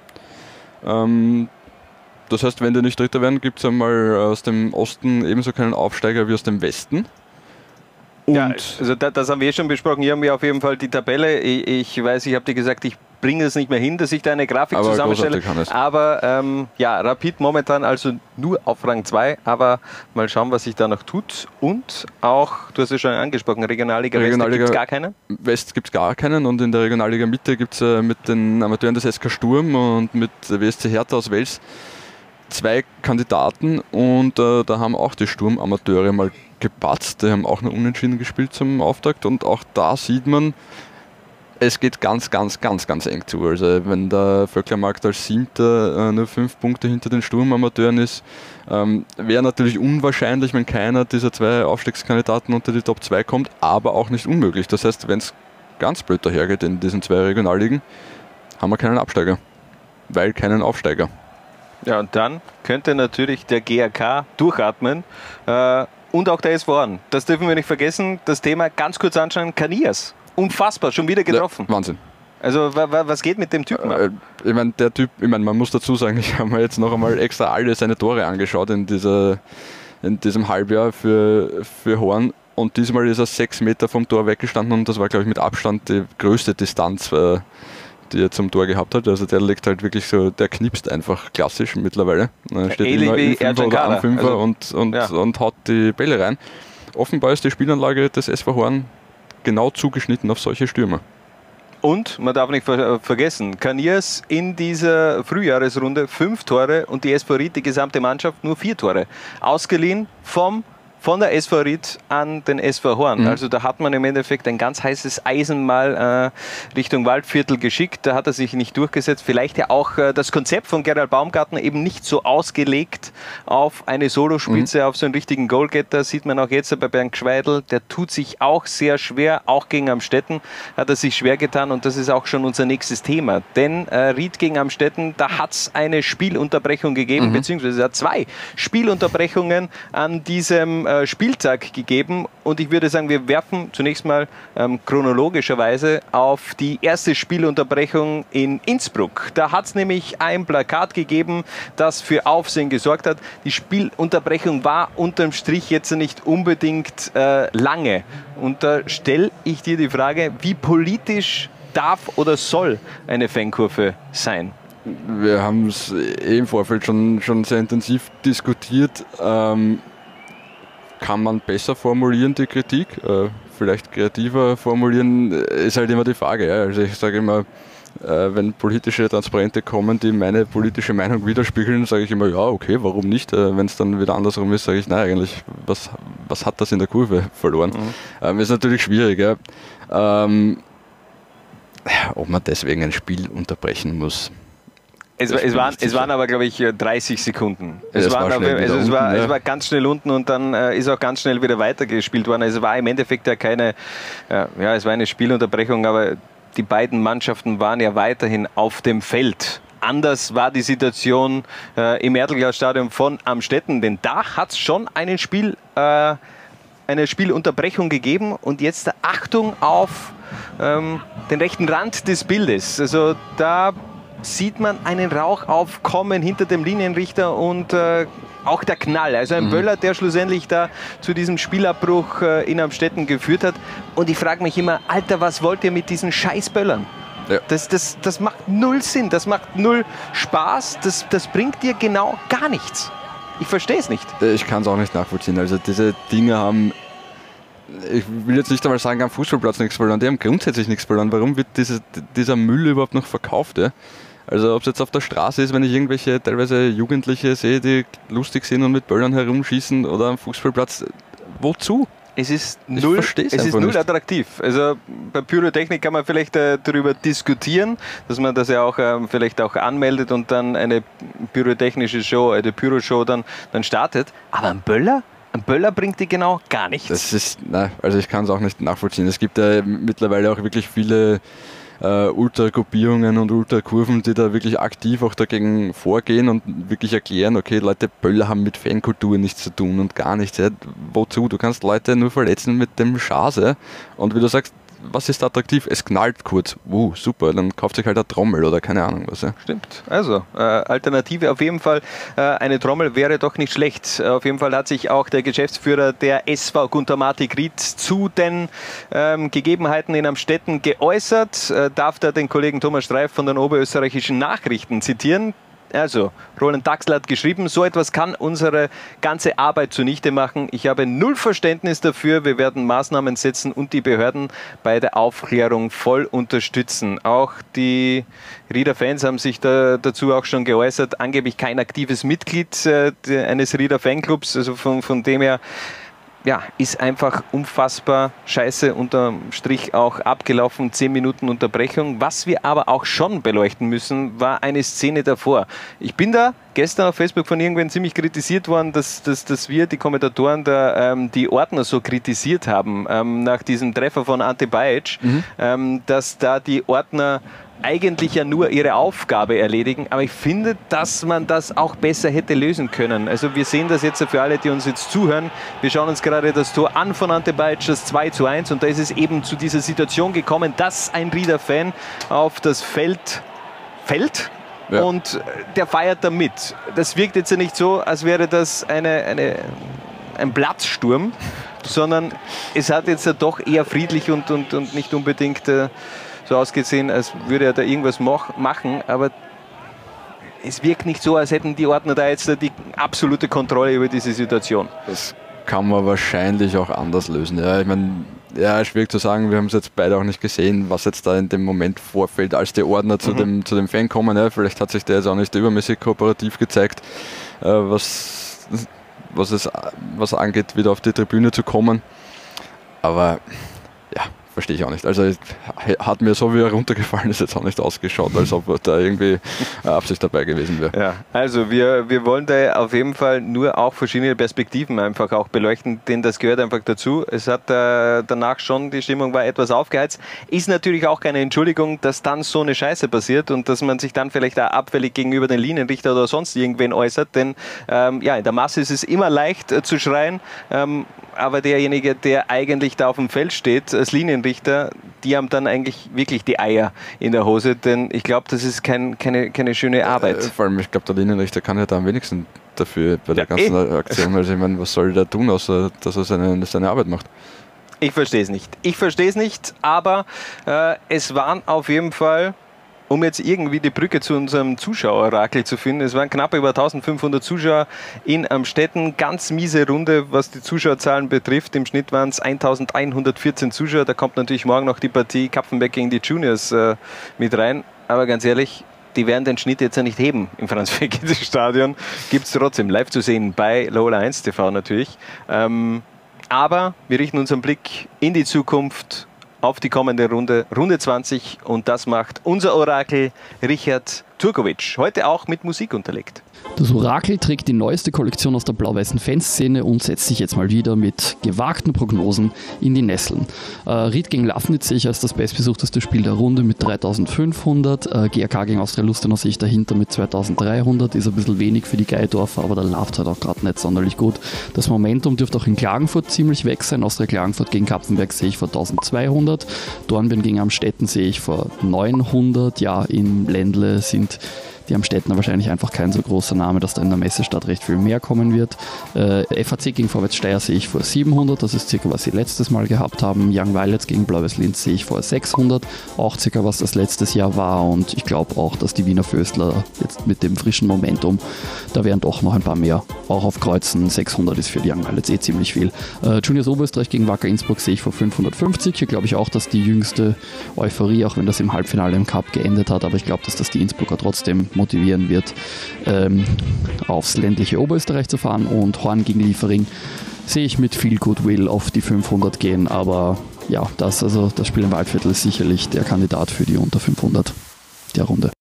Ähm, das heißt, wenn die nicht Dritter werden, gibt es einmal aus dem Osten ebenso keinen Aufsteiger wie aus dem Westen. Und ja, also das, das, haben wir schon besprochen. Hier haben wir auf jeden Fall die Tabelle. Ich, ich weiß, ich habe dir gesagt, ich bringe es nicht mehr hin, dass ich da eine Grafik aber zusammenstelle. Aber ähm, ja, Rapid momentan also nur auf Rang 2, aber mal schauen, was sich da noch tut. Und auch, du hast es schon angesprochen, Regionalliga, Regionalliga West gibt es gar keinen? West gibt es gar keinen und in der Regionalliga Mitte gibt es äh, mit den Amateuren des SK Sturm und mit WSC Hertha aus Wels zwei Kandidaten und äh, da haben auch die Sturmamateure mal gepatzt. Die haben auch noch unentschieden gespielt zum Auftakt und auch da sieht man, es geht ganz, ganz, ganz, ganz eng zu. Also wenn der Vöcklermarkt als Siebter äh, nur fünf Punkte hinter den Sturmamateuren ist, ähm, wäre natürlich unwahrscheinlich, wenn keiner dieser zwei Aufstiegskandidaten unter die Top 2 kommt, aber auch nicht unmöglich. Das heißt, wenn es ganz blöd dahergeht in diesen zwei Regionalligen, haben wir keinen Absteiger, weil keinen Aufsteiger. Ja, und dann könnte natürlich der GRK durchatmen äh, und auch der SVN. Das dürfen wir nicht vergessen. Das Thema ganz kurz anschauen: Kanias. Unfassbar, schon wieder getroffen. Ja, Wahnsinn. Also was geht mit dem Typen äh, Ich meine, der Typ, ich meine, man muss dazu sagen, ich habe mir jetzt noch einmal extra alle seine Tore angeschaut in, dieser, in diesem Halbjahr für, für Horn. Und diesmal ist er sechs Meter vom Tor weggestanden und das war, glaube ich, mit Abstand die größte Distanz. Äh, die er zum Tor gehabt hat. Also der legt halt wirklich so, der knipst einfach klassisch mittlerweile. Er steht Ähnlich immer im Fünfer oder am Fünfer also, und, und, ja. und haut die Bälle rein. Offenbar ist die Spielanlage des SV Horn genau zugeschnitten auf solche Stürmer. Und man darf nicht ver vergessen, Kaniers in dieser Frühjahresrunde fünf Tore und die Ried, die gesamte Mannschaft, nur vier Tore. Ausgeliehen vom von der SV Ried an den SV Horn. Mhm. Also da hat man im Endeffekt ein ganz heißes Eisen mal äh, Richtung Waldviertel geschickt. Da hat er sich nicht durchgesetzt. Vielleicht ja auch äh, das Konzept von Gerald Baumgarten eben nicht so ausgelegt auf eine Solospitze, mhm. auf so einen richtigen Goalgetter. Sieht man auch jetzt bei Bernd Schweidel. Der tut sich auch sehr schwer. Auch gegen Amstetten hat er sich schwer getan und das ist auch schon unser nächstes Thema. Denn äh, Ried gegen Amstetten, da hat es eine Spielunterbrechung gegeben, mhm. beziehungsweise zwei Spielunterbrechungen an diesem äh, Spieltag gegeben und ich würde sagen, wir werfen zunächst mal ähm, chronologischerweise auf die erste Spielunterbrechung in Innsbruck. Da hat es nämlich ein Plakat gegeben, das für Aufsehen gesorgt hat. Die Spielunterbrechung war unterm Strich jetzt nicht unbedingt äh, lange. Und da stelle ich dir die Frage, wie politisch darf oder soll eine Fankurve sein? Wir haben es eh im Vorfeld schon, schon sehr intensiv diskutiert. Ähm, kann man besser formulieren, die Kritik? Äh, vielleicht kreativer formulieren, ist halt immer die Frage. Also ich sage immer, äh, wenn politische Transparente kommen, die meine politische Meinung widerspiegeln, sage ich immer, ja, okay, warum nicht? Äh, wenn es dann wieder andersrum ist, sage ich, nein, eigentlich, was, was hat das in der Kurve verloren? Mhm. Ähm, ist natürlich schwierig. Ja. Ähm, ob man deswegen ein Spiel unterbrechen muss. Es, es, waren, es waren aber, glaube ich, 30 Sekunden. Es, ja, war, aber, also es, war, unten, ja. es war ganz schnell unten und dann äh, ist auch ganz schnell wieder weitergespielt worden. Also es war im Endeffekt ja keine, äh, ja, es war eine Spielunterbrechung, aber die beiden Mannschaften waren ja weiterhin auf dem Feld. Anders war die Situation äh, im Erdl-Stadion von Amstetten, denn da hat es schon einen Spiel, äh, eine Spielunterbrechung gegeben und jetzt Achtung auf ähm, den rechten Rand des Bildes. Also da sieht man einen Rauch aufkommen hinter dem Linienrichter und äh, auch der Knall. Also ein mhm. Böller, der schlussendlich da zu diesem Spielabbruch äh, in Amstetten geführt hat. Und ich frage mich immer, Alter, was wollt ihr mit diesen Scheißböllern? Ja. Das, das, das macht null Sinn, das macht null Spaß, das, das bringt dir genau gar nichts. Ich verstehe es nicht. Ich kann es auch nicht nachvollziehen. Also diese Dinge haben ich will jetzt nicht einmal sagen, am Fußballplatz nichts verloren, die haben grundsätzlich nichts verloren. Warum wird diese, dieser Müll überhaupt noch verkauft? Ja? Also ob es jetzt auf der Straße ist, wenn ich irgendwelche teilweise Jugendliche sehe, die lustig sind und mit Böllern herumschießen oder am Fußballplatz, wozu? Es ist null, es ist null attraktiv. Also bei Pyrotechnik kann man vielleicht äh, darüber diskutieren, dass man das ja auch äh, vielleicht auch anmeldet und dann eine pyrotechnische Show, eine Pyroshow dann, dann startet. Aber ein Böller? Ein Böller bringt dir genau gar nichts. Das ist, nein, also ich kann es auch nicht nachvollziehen. Es gibt ja mittlerweile auch wirklich viele äh, Ultragruppierungen und Ultrakurven, die da wirklich aktiv auch dagegen vorgehen und wirklich erklären, okay, Leute, Böller haben mit Fankultur nichts zu tun und gar nichts. Ja. Wozu? Du kannst Leute nur verletzen mit dem Schase. Und wie du sagst, was ist attraktiv? Es knallt kurz. Uh, super, dann kauft sich halt eine Trommel oder keine Ahnung was. Ja. Stimmt. Also, äh, Alternative auf jeden Fall. Äh, eine Trommel wäre doch nicht schlecht. Äh, auf jeden Fall hat sich auch der Geschäftsführer der SV Guntermatik Ried zu den ähm, Gegebenheiten in Amstetten geäußert. Äh, darf da den Kollegen Thomas Streif von den oberösterreichischen Nachrichten zitieren. Also, Roland Daxler hat geschrieben, so etwas kann unsere ganze Arbeit zunichte machen. Ich habe null Verständnis dafür. Wir werden Maßnahmen setzen und die Behörden bei der Aufklärung voll unterstützen. Auch die Rieder-Fans haben sich da, dazu auch schon geäußert. Angeblich kein aktives Mitglied äh, eines Rieder-Fanclubs. Also von, von dem her ja, ist einfach unfassbar scheiße unterm Strich auch abgelaufen. Zehn Minuten Unterbrechung. Was wir aber auch schon beleuchten müssen, war eine Szene davor. Ich bin da gestern auf Facebook von irgendwen ziemlich kritisiert worden, dass, dass, dass wir, die Kommentatoren, da, ähm, die Ordner so kritisiert haben ähm, nach diesem Treffer von Ante Bajic, mhm. ähm, dass da die Ordner eigentlich ja nur ihre Aufgabe erledigen, aber ich finde, dass man das auch besser hätte lösen können. Also wir sehen das jetzt für alle, die uns jetzt zuhören. Wir schauen uns gerade das Tor an von Ante Bajic, das 2 zu 1 und da ist es eben zu dieser Situation gekommen, dass ein Rieder-Fan auf das Feld fällt ja. und der feiert da mit. Das wirkt jetzt ja nicht so, als wäre das eine, eine, ein Platzsturm, sondern es hat jetzt ja doch eher friedlich und, und, und nicht unbedingt... Äh, so ausgesehen, als würde er da irgendwas machen, aber es wirkt nicht so, als hätten die Ordner da jetzt die absolute Kontrolle über diese Situation. Das kann man wahrscheinlich auch anders lösen. Ja, ich meine, ja, schwierig zu sagen, wir haben es jetzt beide auch nicht gesehen, was jetzt da in dem Moment vorfällt, als die Ordner zu, mhm. dem, zu dem Fan kommen. Ja, vielleicht hat sich der jetzt auch nicht übermäßig kooperativ gezeigt, äh, was, was es was angeht, wieder auf die Tribüne zu kommen. Aber verstehe ich auch nicht. Also hat mir so wie er runtergefallen ist jetzt auch nicht ausgeschaut, als ob da irgendwie Absicht dabei gewesen wäre. Ja, also wir, wir wollen da auf jeden Fall nur auch verschiedene Perspektiven einfach auch beleuchten, denn das gehört einfach dazu. Es hat äh, danach schon, die Stimmung war etwas aufgeheizt. Ist natürlich auch keine Entschuldigung, dass dann so eine Scheiße passiert und dass man sich dann vielleicht auch abfällig gegenüber den Linienrichter oder sonst irgendwen äußert, denn ähm, ja, in der Masse ist es immer leicht äh, zu schreien, ähm, aber derjenige, der eigentlich da auf dem Feld steht, als Linienrichter, die haben dann eigentlich wirklich die Eier in der Hose, denn ich glaube, das ist kein, keine, keine schöne Arbeit. Äh, vor allem, ich glaube, der Linienrichter kann ja da am wenigsten dafür bei der ja, ganzen eh. Aktion. Also ich meine, was soll der tun, außer dass er seine, seine Arbeit macht? Ich verstehe es nicht. Ich verstehe es nicht, aber äh, es waren auf jeden Fall, um jetzt irgendwie die Brücke zu unserem Zuschauerrakel zu finden, es waren knapp über 1500 Zuschauer in Amstetten. Ganz miese Runde, was die Zuschauerzahlen betrifft. Im Schnitt waren es 1114 Zuschauer. Da kommt natürlich morgen noch die Partie Kapfenberg gegen die Juniors äh, mit rein. Aber ganz ehrlich, die werden den Schnitt jetzt ja nicht heben im Franz-Fekete-Stadion. Gibt es trotzdem live zu sehen bei Lola 1 TV natürlich. Ähm, aber wir richten unseren Blick in die Zukunft auf die kommende Runde, Runde 20. Und das macht unser Orakel Richard Turkovic. Heute auch mit Musik unterlegt. Das Orakel trägt die neueste Kollektion aus der blau-weißen Fanszene und setzt sich jetzt mal wieder mit gewagten Prognosen in die Nesseln. Äh, Ried gegen Lafnitz sehe ich als das bestbesuchteste Spiel der Runde mit 3500. Äh, GRK gegen Austria Lustenau sehe ich dahinter mit 2300. Ist ein bisschen wenig für die Geidorfer, aber da läuft halt auch gerade nicht sonderlich gut. Das Momentum dürfte auch in Klagenfurt ziemlich weg sein. Austria Klagenfurt gegen Kapfenberg sehe ich vor 1200. Dornbirn gegen Amstetten sehe ich vor 900. Ja, im Ländle sind die Amstetten wahrscheinlich einfach kein so großer Name, dass da in der Messestadt recht viel mehr kommen wird. Äh, FAC gegen Vorwärts Steyr sehe ich vor 700, das ist circa was sie letztes Mal gehabt haben. Young Violets gegen Blaues Linz sehe ich vor 600, auch circa was das letztes Jahr war und ich glaube auch, dass die Wiener Föstler jetzt mit dem frischen Momentum, da wären doch noch ein paar mehr. Auch auf Kreuzen 600 ist für die Young Violets eh ziemlich viel. Äh, Juniors Oberösterreich gegen Wacker Innsbruck sehe ich vor 550. Hier glaube ich auch, dass die jüngste Euphorie, auch wenn das im Halbfinale im Cup geendet hat, aber ich glaube, dass das die Innsbrucker trotzdem motivieren wird, ähm, aufs ländliche Oberösterreich zu fahren. Und Horn gegen Liefering sehe ich mit viel Goodwill auf die 500 gehen. Aber ja, das, also das Spiel im Waldviertel ist sicherlich der Kandidat für die unter 500 der Runde.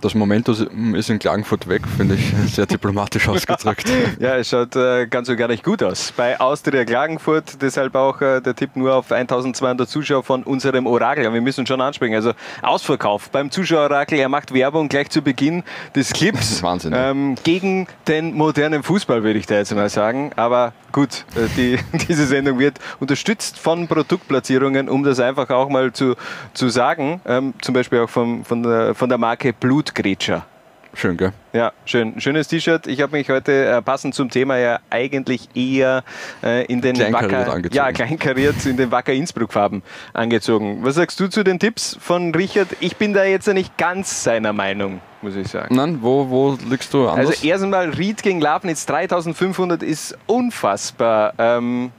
Das Momentum ist in Klagenfurt weg, finde ich sehr diplomatisch ausgedrückt. ja, es schaut äh, ganz und gar nicht gut aus. Bei Austria Klagenfurt, deshalb auch äh, der Tipp nur auf 1200 Zuschauer von unserem Orakel. Aber wir müssen schon ansprechen. Also Ausverkauf beim Zuschauerorakel. Er macht Werbung gleich zu Beginn des Clips. Wahnsinn. Ähm, gegen den modernen Fußball, würde ich da jetzt mal sagen. Aber gut, äh, die, diese Sendung wird unterstützt von Produktplatzierungen, um das einfach auch mal zu, zu sagen. Ähm, zum Beispiel auch von, von, der, von der Marke Blutgrätscher. Schön, gell? Ja, schön. Schönes T-Shirt. Ich habe mich heute äh, passend zum Thema ja eigentlich eher äh, in den Wacker, angezogen. ja, kleinkariert in den Wacker Innsbruck Farben angezogen. Was sagst du zu den Tipps von Richard? Ich bin da jetzt nicht ganz seiner Meinung, muss ich sagen. Nein, wo, wo liegst du anders? Also erstmal Ried gegen Lafnitz 3500 ist unfassbar ähm,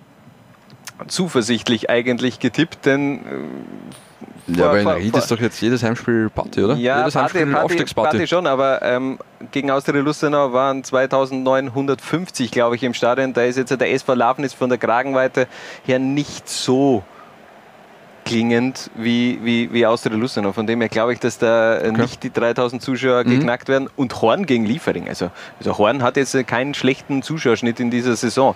zuversichtlich eigentlich getippt, denn äh, ja, aber in vor- Ried vor- ist doch jetzt jedes Heimspiel Party, oder? ja, jedes Party, Heimspiel Party, Aufstiegsparty. Party schon, aber ähm, gegen Austria Lustenau waren 2950, glaube ich, im Stadion. Da ist jetzt der SV Lafnitz von der Kragenweite her nicht so klingend wie, wie, wie Austria Lustenau. Von dem her glaube ich, dass da äh, nicht die 3000 Zuschauer Mhm. geknackt werden. Und Horn gegen Liefering. Also, also Horn hat jetzt keinen schlechten Zuschauerschnitt in dieser Saison.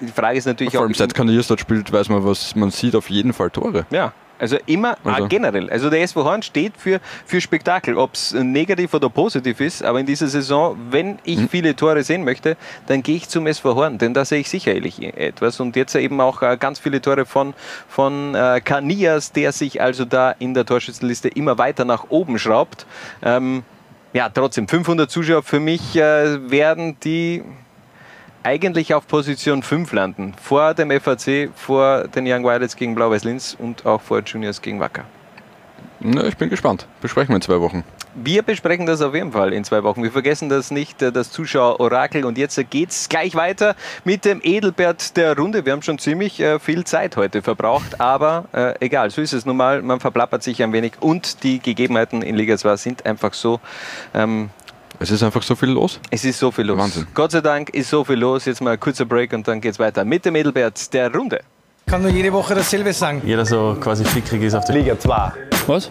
Die Frage ist natürlich Vor allem auch, seit Kanadiers dort spielt, weiß man, was man sieht, auf jeden Fall Tore. ja, also immer Also- ah, generell. Also der SV Horn steht für, für Spektakel, ob es negativ oder positiv ist. Aber in dieser Saison, wenn ich Mhm. viele Tore sehen möchte, dann gehe ich zum SV Horn, denn da sehe ich sicherlich etwas. Und jetzt eben auch äh, ganz viele Tore von, von äh, Kanias, der sich also da in der Torschützenliste immer weiter nach oben schraubt. Ähm, ja, trotzdem, 500 Zuschauer für mich äh, werden die eigentlich auf Position 5 landen. Vor dem FAC, vor den Young Violets gegen Blau-Weiß Linz und auch vor Juniors gegen Wacker. Na, ich bin gespannt. Besprechen wir in zwei Wochen. Wir besprechen das auf jeden Fall in zwei Wochen. Wir vergessen das nicht, äh, das Zuschauer-Orakel. Und jetzt geht's gleich weiter mit dem Edelbert der Runde. Wir haben schon ziemlich äh, viel Zeit heute verbraucht, aber äh, egal, so ist es nun mal. Man verplappert sich ein wenig und die Gegebenheiten in Liga 2 sind einfach so. Ähm, Es ist einfach so viel los. es ist so viel los. Wahnsinn. Gott sei Dank ist so viel los. Jetzt mal ein kurzer Break und dann geht's weiter mit dem Edelbert der Runde. kann nur jede Woche dasselbe sagen. Jeder so quasi fickrig ist auf der Liga 2. Was?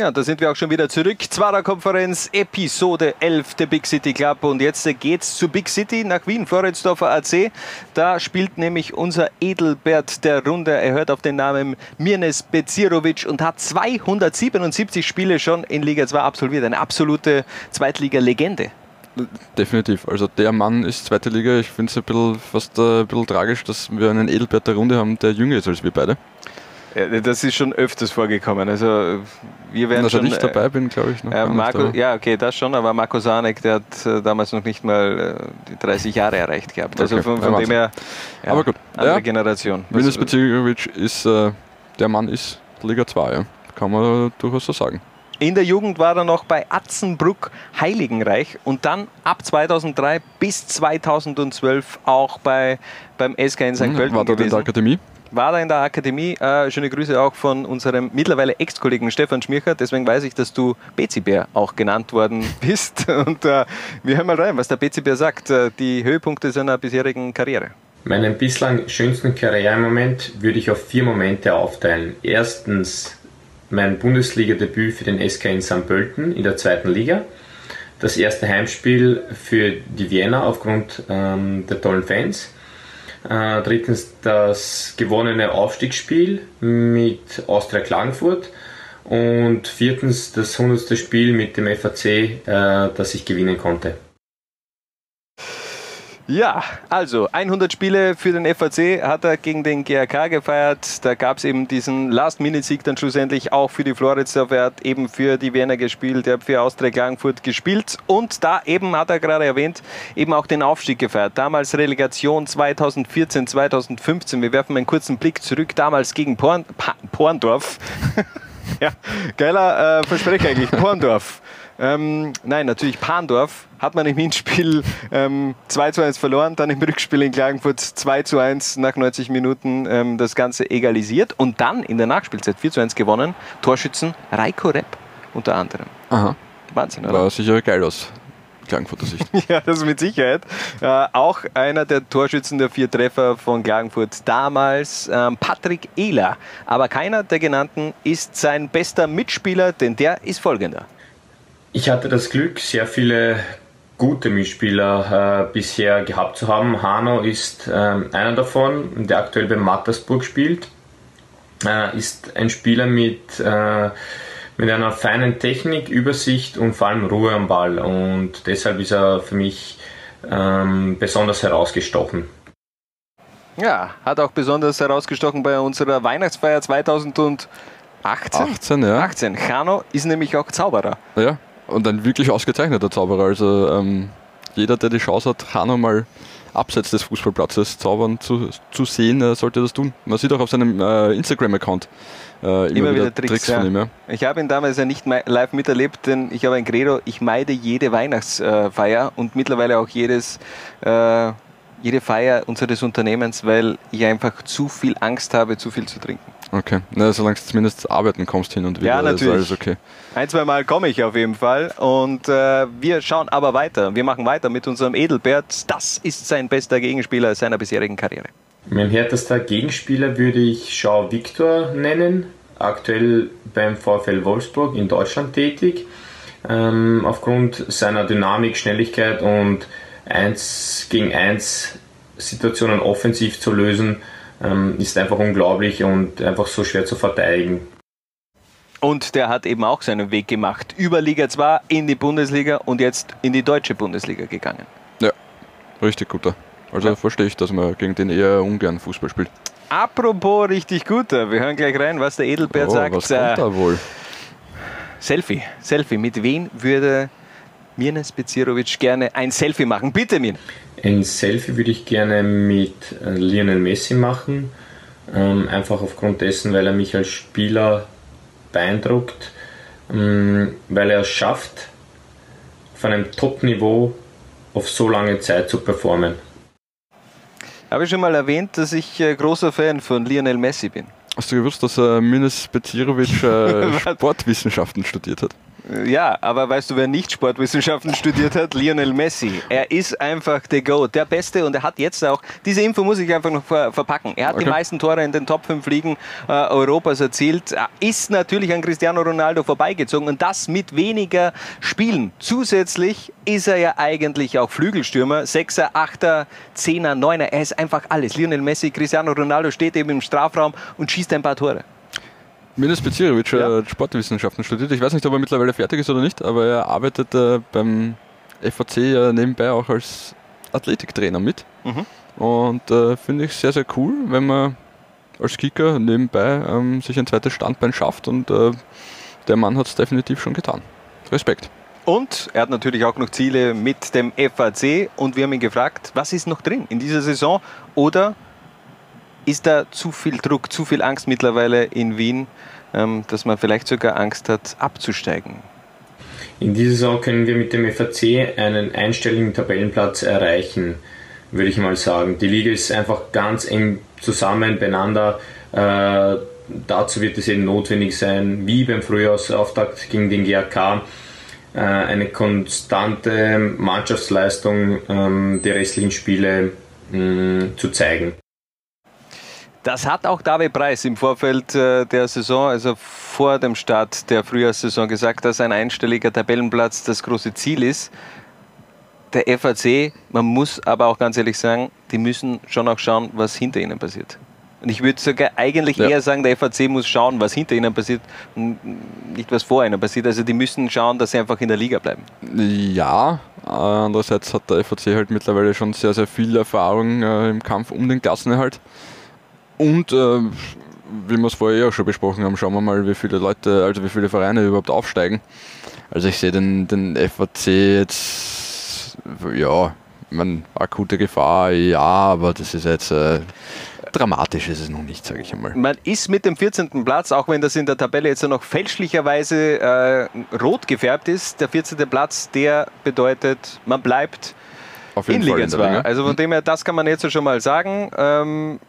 Ja, da sind wir auch schon wieder zurück. Zwarer Konferenz, Episode 11 der Big City Club. Und jetzt geht's zur Big City nach Wien, Floridsdorfer AC. Da spielt nämlich unser Edelbert der Runde. Er hört auf den Namen Mirnes Bezirovic und hat 277 Spiele schon in Liga 2 absolviert. Eine absolute Zweitliga-Legende. Definitiv. Also der Mann ist zweite Liga. Ich finde es ein bisschen, fast äh, ein bisschen tragisch, dass wir einen Edelbert der Runde haben, der jünger ist als wir beide. Ja, das ist schon öfters vorgekommen. Also wir werden Dass schon, ich dabei bin, glaube ich. Noch Äh, Marco, ja, okay, das schon, aber Marco Sanek, der hat äh, damals noch nicht mal äh, die 30 Jahre erreicht gehabt. Also Okay, von, ja, von dem her, ja, aber gut. andere Ja. Generation. Minus Was- Bezirovic ist, äh, der Mann ist Liga 2, ja. kann man durchaus so sagen. In der Jugend war er noch bei Atzenbruck Heiligenreich und dann ab 2003 bis 2012 auch bei, beim SK in St. Hm, Pölten War dort in gewesen. der Akademie? War da in der Akademie. Äh, schöne Grüße auch von unserem mittlerweile Ex-Kollegen Stefan Schmircher. Deswegen weiß ich, dass du Bezibär auch genannt worden bist. Und äh, wir hören mal rein, was der Bezibär sagt. Äh, die Höhepunkte seiner bisherigen Karriere. Meinen bislang schönsten Karrieremoment würde ich auf vier Momente aufteilen. Erstens mein Bundesliga-Debüt für den SK in St. Pölten in der zweiten Liga. Das erste Heimspiel für die Vienna aufgrund ähm, der tollen Fans. Äh, drittens das gewonnene Aufstiegsspiel mit Austria Klagenfurt. Und viertens das 100. Spiel mit dem FAC, äh, das ich gewinnen konnte. Ja, also 100 Spiele für den FAC hat er gegen den GRK gefeiert. Da gab es eben diesen Last-Minute-Sieg dann schlussendlich auch für die Floridsdorf. Er hat eben für die Wiener gespielt, er hat für Austria Klagenfurt gespielt und da eben, hat er gerade erwähnt, eben auch den Aufstieg gefeiert. Damals Relegation 2014, 2015. Wir werfen einen kurzen Blick zurück, damals gegen Porn, pa Porndorf. ja, geiler äh, Versprecher eigentlich, Porndorf. Ähm, nein, natürlich Pandorf hat man im Hinspiel ähm, 2 zu 1 verloren, dann im Rückspiel in Klagenfurt 2 zu 1 nach 90 Minuten ähm, das Ganze egalisiert und dann in der Nachspielzeit 4 zu 1 gewonnen. Torschützen Reiko Repp unter anderem. Aha. Wahnsinn, oder? War sicher geil aus Klagenfurter Sicht. Ja, das mit Sicherheit. Äh, auch einer der Torschützen der vier Treffer von Klagenfurt damals, ähm, Patrick Ehler. Aber keiner der genannten ist sein bester Mitspieler, denn der ist folgender. Ich hatte das Glück, sehr viele gute Mitspieler äh, bisher gehabt zu haben. Hano ist ähm, einer davon, der aktuell bei Mattersburg spielt. Äh, ist ein Spieler mit, äh, mit einer feinen Technik, Übersicht und vor allem Ruhe am Ball. Und deshalb ist er für mich ähm, besonders herausgestochen. Ja, hat auch besonders herausgestochen bei unserer Weihnachtsfeier 2018. 18, ja. 18. Chano ist nämlich auch Zauberer. Ja, und ein wirklich ausgezeichneter Zauberer. Also ähm, jeder, der die Chance hat, Hanno mal abseits des Fußballplatzes zaubern zu, zu sehen, äh, sollte das tun. Man sieht auch auf seinem äh, Instagram-Account äh, immer, wieder, Tricks, ja. von ihm. Ja. Ich habe ihn damals ja nicht live miterlebt, denn ich habe ein Credo, ich meide jede Weihnachtsfeier und mittlerweile auch jedes, äh, jede Feier unseres Unternehmens, weil ich einfach zu viel Angst habe, zu viel zu trinken. Okay, Na, solange du zumindest arbeiten kommst hin und wieder, Ja, ist natürlich. alles okay. Ein, zwei Mal komme ich auf jeden Fall. Und äh, wir schauen aber weiter. Wir machen weiter mit unserem Edelbert. Das ist sein bester Gegenspieler seiner bisherigen Karriere. Mein härtester Gegenspieler würde ich Schau Viktor nennen, aktuell beim VfL Wolfsburg in Deutschland tätig. Ähm, aufgrund seiner Dynamik, Schnelligkeit und 1 gegen 1 Situationen offensiv zu lösen, ähm, ist einfach unglaublich und einfach so schwer zu verteidigen. Und der hat eben auch seinen Weg gemacht. Über Liga 2 in die Bundesliga und jetzt in die deutsche Bundesliga gegangen. Ja, richtig guter. Also verstehe ich, dass man gegen den eher ungern Fußball spielt. Apropos richtig guter, wir hören gleich rein, was der Edelbert Oh, sagt. was kommt da wohl? Selfie, Selfie. Mit wem würde Mirnes Bezirovic gerne ein Selfie machen? Bitte, Mir. Ein Selfie würde ich gerne mit äh, Lionel Messi machen, ähm, einfach aufgrund dessen, weil er mich als Spieler beeindruckt, ähm, weil er es schafft, auf einem Top-Niveau auf so lange Zeit zu performen. Habe ich schon mal erwähnt, dass ich äh, großer Fan von Lionel Messi bin. Hast du gewusst, dass Minas Becirovic äh, Sportwissenschaften studiert hat? Ja, aber weißt du, wer nicht Sportwissenschaften studiert hat? Lionel Messi. Er ist einfach der Goat, der Beste und er hat jetzt auch, diese Info muss ich einfach noch ver verpacken. Er hat Okay. die meisten Tore in den Top 5 Ligen äh, Europas erzielt, Er ist natürlich an Cristiano Ronaldo vorbeigezogen und das mit weniger Spielen. Zusätzlich ist er ja eigentlich auch Flügelstürmer, Sechser, Achter, Zehner, Neuner. Er ist einfach alles. Lionel Messi, Cristiano Ronaldo steht eben im Strafraum und schießt ein paar Tore. Milos Bezirovic hat Sportwissenschaften studiert. Ich weiß nicht, ob er mittlerweile fertig ist oder nicht, aber er arbeitet äh, beim FAC ja nebenbei auch als Athletiktrainer mit. Mhm. Und äh, finde ich sehr, sehr cool, wenn man als Kicker nebenbei ähm, sich ein zweites Standbein schafft und äh, der Mann hat es definitiv schon getan. Respekt. Und er hat natürlich auch noch Ziele mit dem FAC und wir haben ihn gefragt, was ist noch drin in dieser Saison oder ist da zu viel Druck, zu viel Angst mittlerweile in Wien, ähm, dass man vielleicht sogar Angst hat, abzusteigen? In dieser Saison können wir mit dem FAC einen einstelligen Tabellenplatz erreichen, würde ich mal sagen. Die Liga ist einfach ganz eng zusammen beieinander. Äh, dazu wird es eben notwendig sein, wie beim Frühjahrsauftakt gegen den GAK, äh, eine konstante Mannschaftsleistung ähm, der restlichen Spiele zu zeigen. Das hat auch David Preis im Vorfeld äh, der Saison, also vor dem Start der Frühjahrssaison gesagt, dass ein einstelliger Tabellenplatz das große Ziel ist. Der FAC, man muss aber auch ganz ehrlich sagen, die müssen schon auch schauen, was hinter ihnen passiert. Und ich würde sogar eigentlich Ja. eher sagen, der FAC muss schauen, was hinter ihnen passiert und nicht was vor ihnen passiert. Also die müssen schauen, dass sie einfach in der Liga bleiben. Ja, andererseits hat der FAC halt mittlerweile schon sehr, sehr viel Erfahrung äh, im Kampf um den Klassenerhalt. Und äh, wie wir es vorher auch schon besprochen haben, schauen wir mal, wie viele Leute, also wie viele Vereine überhaupt aufsteigen. Also ich sehe den, den FAC jetzt, ja, meine, akute Gefahr, ja, aber das ist jetzt äh, dramatisch ist es noch nicht, sage ich einmal. Man ist mit dem 14. Platz, auch wenn das in der Tabelle jetzt noch fälschlicherweise äh, rot gefärbt ist, der 14. Platz, der bedeutet, man bleibt in Liga in der 2. Liga. Also von dem her, das kann man jetzt schon mal sagen. Ähm,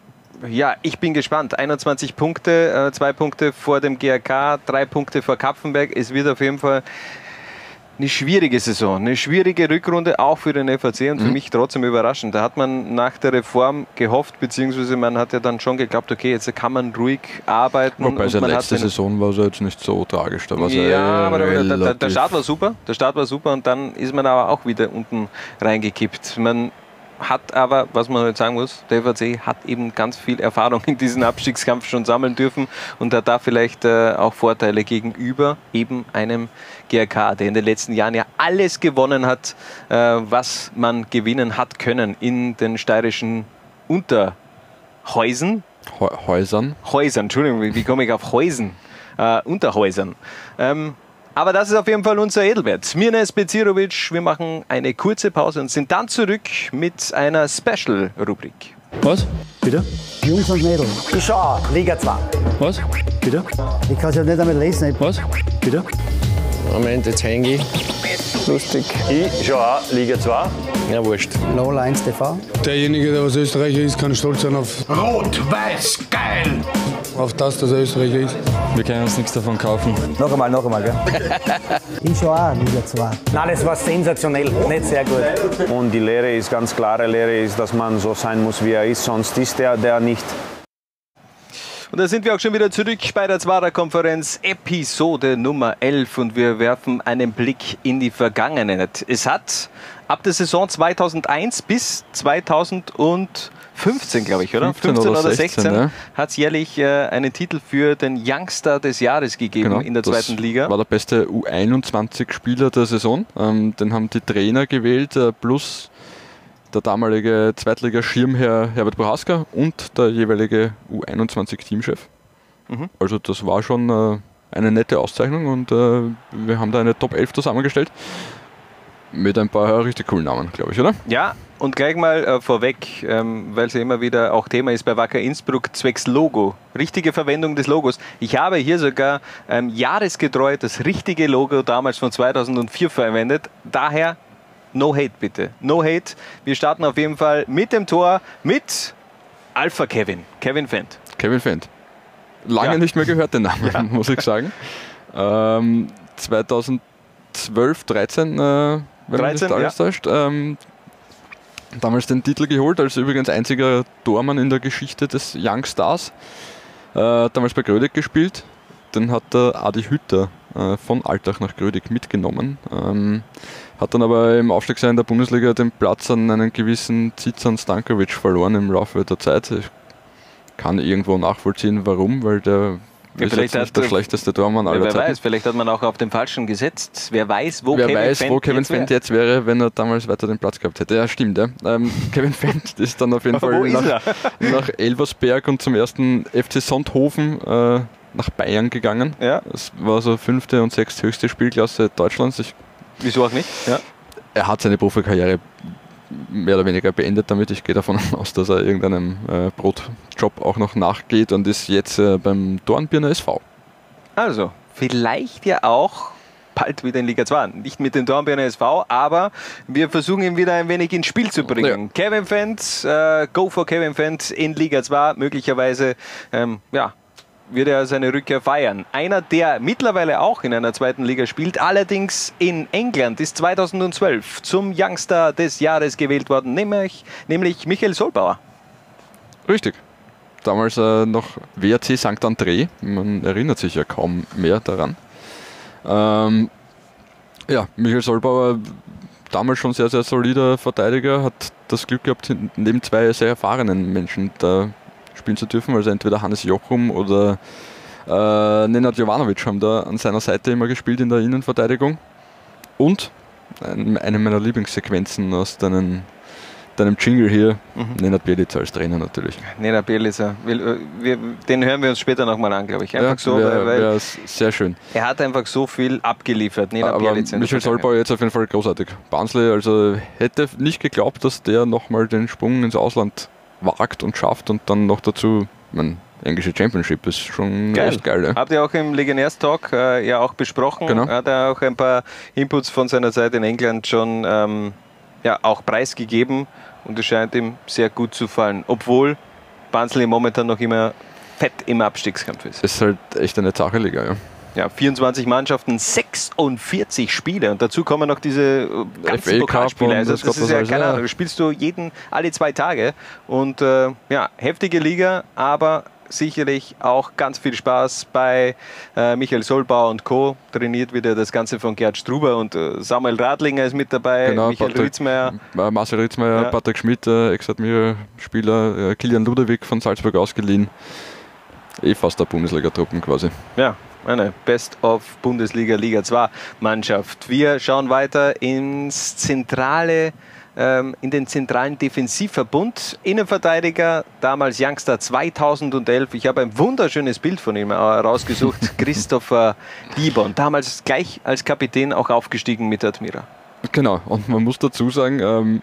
ja, ich bin gespannt. 21 Punkte, äh, zwei Punkte vor dem GRK, drei Punkte vor Kapfenberg. Es wird auf jeden Fall eine schwierige Saison, eine schwierige Rückrunde auch für den FAC und für Mhm. mich trotzdem überraschend. Da hat man nach der Reform gehofft, beziehungsweise man hat ja dann schon geglaubt, okay, jetzt kann man ruhig arbeiten. Wobei seine letzte Saison war es ja jetzt nicht so tragisch. Da ja, aber der, der, Start war super. Der Start war super und dann ist man aber auch wieder unten reingekippt. Man hat aber, was man jetzt sagen muss, der FAC hat eben ganz viel Erfahrung in diesem Abstiegskampf schon sammeln dürfen und hat da vielleicht äh, auch Vorteile gegenüber eben einem GRK, der in den letzten Jahren ja alles gewonnen hat, äh, was man gewinnen hat können in den steirischen Unterhäusern. Häusern. Häusern, Entschuldigung, wie komme ich auf Häusen? Äh, Unterhäusern. Ähm, aber das ist auf jeden Fall unser Edelwert. Smirnes Bezirovic, wir machen eine kurze Pause und sind dann zurück mit einer Special-Rubrik. Was? Bitte? Jungs und Mädels. Ich schau, Liga 2. Was? Bitte? Ich kann es ja nicht einmal lesen. Was? Bitte? Moment, jetzt hänge ich. Lustig. Ich schau auch Liga 2. Ja, wurscht. Lola 1 TV. Derjenige, der was Österreicher ist, kann stolz sein auf. Rot-Weiß, geil! Auf das, dass er Österreicher ist. Wir können uns nichts davon kaufen. Noch einmal, noch einmal, gell? Ich schau auch Liga 2. Nein, das war sensationell, nicht sehr gut. Und die Lehre ist ganz klare Lehre ist, dass man so sein muss, wie er ist, sonst ist er der nicht. Und da sind wir auch schon wieder zurück bei der Zwarer-Konferenz, Episode Nummer 11. Und wir werfen einen Blick in die Vergangenheit. Es hat ab der Saison 2001 bis 2015, glaube ich, oder? 15 oder 16, ja. hat es jährlich äh, einen Titel für den Youngster des Jahres gegeben in der Genau, zweiten Liga. war der beste U21-Spieler der Saison. Ähm, den haben die Trainer gewählt, äh, plus der damalige Zweitliga-Schirmherr Herbert Bohaska und der jeweilige U21-Teamchef. Mhm. Also das war schon äh, eine nette Auszeichnung und äh, wir haben da eine Top 11 zusammengestellt. Mit ein paar richtig coolen Namen, glaube ich, oder? Ja, und gleich mal äh, vorweg, ähm, weil es ja immer wieder auch Thema ist bei Wacker Innsbruck, zwecks Logo. Richtige Verwendung des Logos. Ich habe hier sogar ähm, jahresgetreu das richtige Logo damals von 2004 verwendet. Daher no hate bitte. No hate. Wir starten auf jeden Fall mit dem Tor mit Alpha Kevin. Kevin Fendt. Kevin Fendt. Lange Ja. nicht mehr gehört, den Namen, muss ich sagen. Ähm, 12, 13, äh, wenn man 13, nicht alles ja. täuscht. Ähm, damals den Titel geholt, als übrigens einziger Tormann in der Geschichte des Young Stars. Äh, damals bei Grödig gespielt. Den hat der Adi Hütter von Altach nach Grödig mitgenommen. Ähm, hat dann aber im Aufstiegsjahr in der Bundesliga den Platz an einen gewissen Zizan Stankovic verloren im Laufe der Zeit. Ich kann irgendwo nachvollziehen, warum, weil der Ja, ist vielleicht hat- der schlechteste Tormann aller wer Zeiten. weiß, vielleicht hat man auch auf den Falschen gesetzt. Wer weiß, wo Wer Kevin weiß, Fendt wo Kevin jetzt Fendt wäre. jetzt wäre, wenn er damals weiter den Platz gehabt hätte. Ja, stimmt. Ja. Ähm, Kevin Fendt ist dann auf jeden Fall nach, nach Elversberg und zum ersten FC Sonthofen äh, nach Bayern gegangen. Ja. Das war so fünfte und sechste höchste Spielklasse Deutschlands. Ich, Wieso auch nicht? Ja. er hat seine Profikarriere mehr oder weniger beendet damit. Ich gehe davon aus, dass er irgendeinem äh, Brotjob auch noch nachgeht und ist jetzt äh, beim Dornbirner SV. Also, vielleicht ja auch bald wieder in Liga 2. Nicht mit dem Dornbirner SV, aber wir versuchen ihn wieder ein wenig ins Spiel zu bringen. Kevin Fendt, äh, go for Kevin Fendt in Liga 2. Möglicherweise, ähm, ja, wird er seine Rückkehr feiern. Einer, der mittlerweile auch in einer zweiten Liga spielt, allerdings in England, ist 2012 zum Youngster des Jahres gewählt worden, nämlich, nämlich Michael Solbauer. Richtig. Damals äh, noch WRC St. André. Man erinnert sich ja kaum mehr daran. Ähm, ja, Michael Solbauer, damals schon sehr, sehr solider Verteidiger, hat das Glück gehabt, neben zwei sehr erfahrenen Menschen da spielen zu dürfen. Also entweder Hannes Jochum oder äh, Nenad Jovanovic haben da an seiner Seite immer gespielt in der Innenverteidigung. Und ein- eine meiner Lieblingssequenzen aus deinen, deinem Jingle hier, Mhm. Nenad Bjelica als Trainer natürlich. Nena Bielica, den hören wir uns später nochmal an, glaube ich. Einfach Ja, so, wär- weil, wär sehr schön. er hat einfach so viel abgeliefert. Nena Aber Bielica Vergangenheit. Solbauer jetzt auf jeden Fall großartig. Barnsley, also hätte nicht geglaubt, dass der nochmal den Sprung ins Ausland wagt und schafft und dann noch dazu, mein englische Championship ist schon Geil. echt geil. Ja. Habt ihr auch im Legionärs-Talk äh, ja auch besprochen. Genau. Hat er auch ein paar Inputs von seiner Zeit in England schon ähm, ja, auch preisgegeben und es scheint ihm sehr gut zu fallen. Obwohl Barnsley momentan noch immer fett im Abstiegskampf ist. Ist halt echt eine zache Liga, ja. Ja, 24 Mannschaften, 46 Spiele und dazu kommen noch diese äh, ganzen Pokalspiele. Also das das ist ja keine Ahnung, ja. das spielst du jeden, alle zwei Tage und äh, ja, heftige Liga, aber sicherlich auch ganz viel Spaß bei äh, Michael Solbauer und Co. Trainiert wieder das Ganze von Gerd Struber und äh, Samuel Radlinger ist mit dabei, Genau, Michael Patrick- Ritzmeier. Äh, Marcel Ritzmeier, Ja. Patrick Schmidt, äh, Ex-Admira-Spieler, äh, Kilian Ludewig von Salzburg ausgeliehen. Eh fast der Bundesliga-Truppen quasi. Ja, eine Best of Bundesliga Liga 2 Mannschaft. Wir schauen weiter ins zentrale, ähm, in den zentralen Defensivverbund. Innenverteidiger, damals Youngster 2011. Ich habe ein wunderschönes Bild von ihm äh, rausgesucht. Christopher Dibon, damals gleich als Kapitän auch aufgestiegen mit Admira. Genau, und man muss dazu sagen, ähm,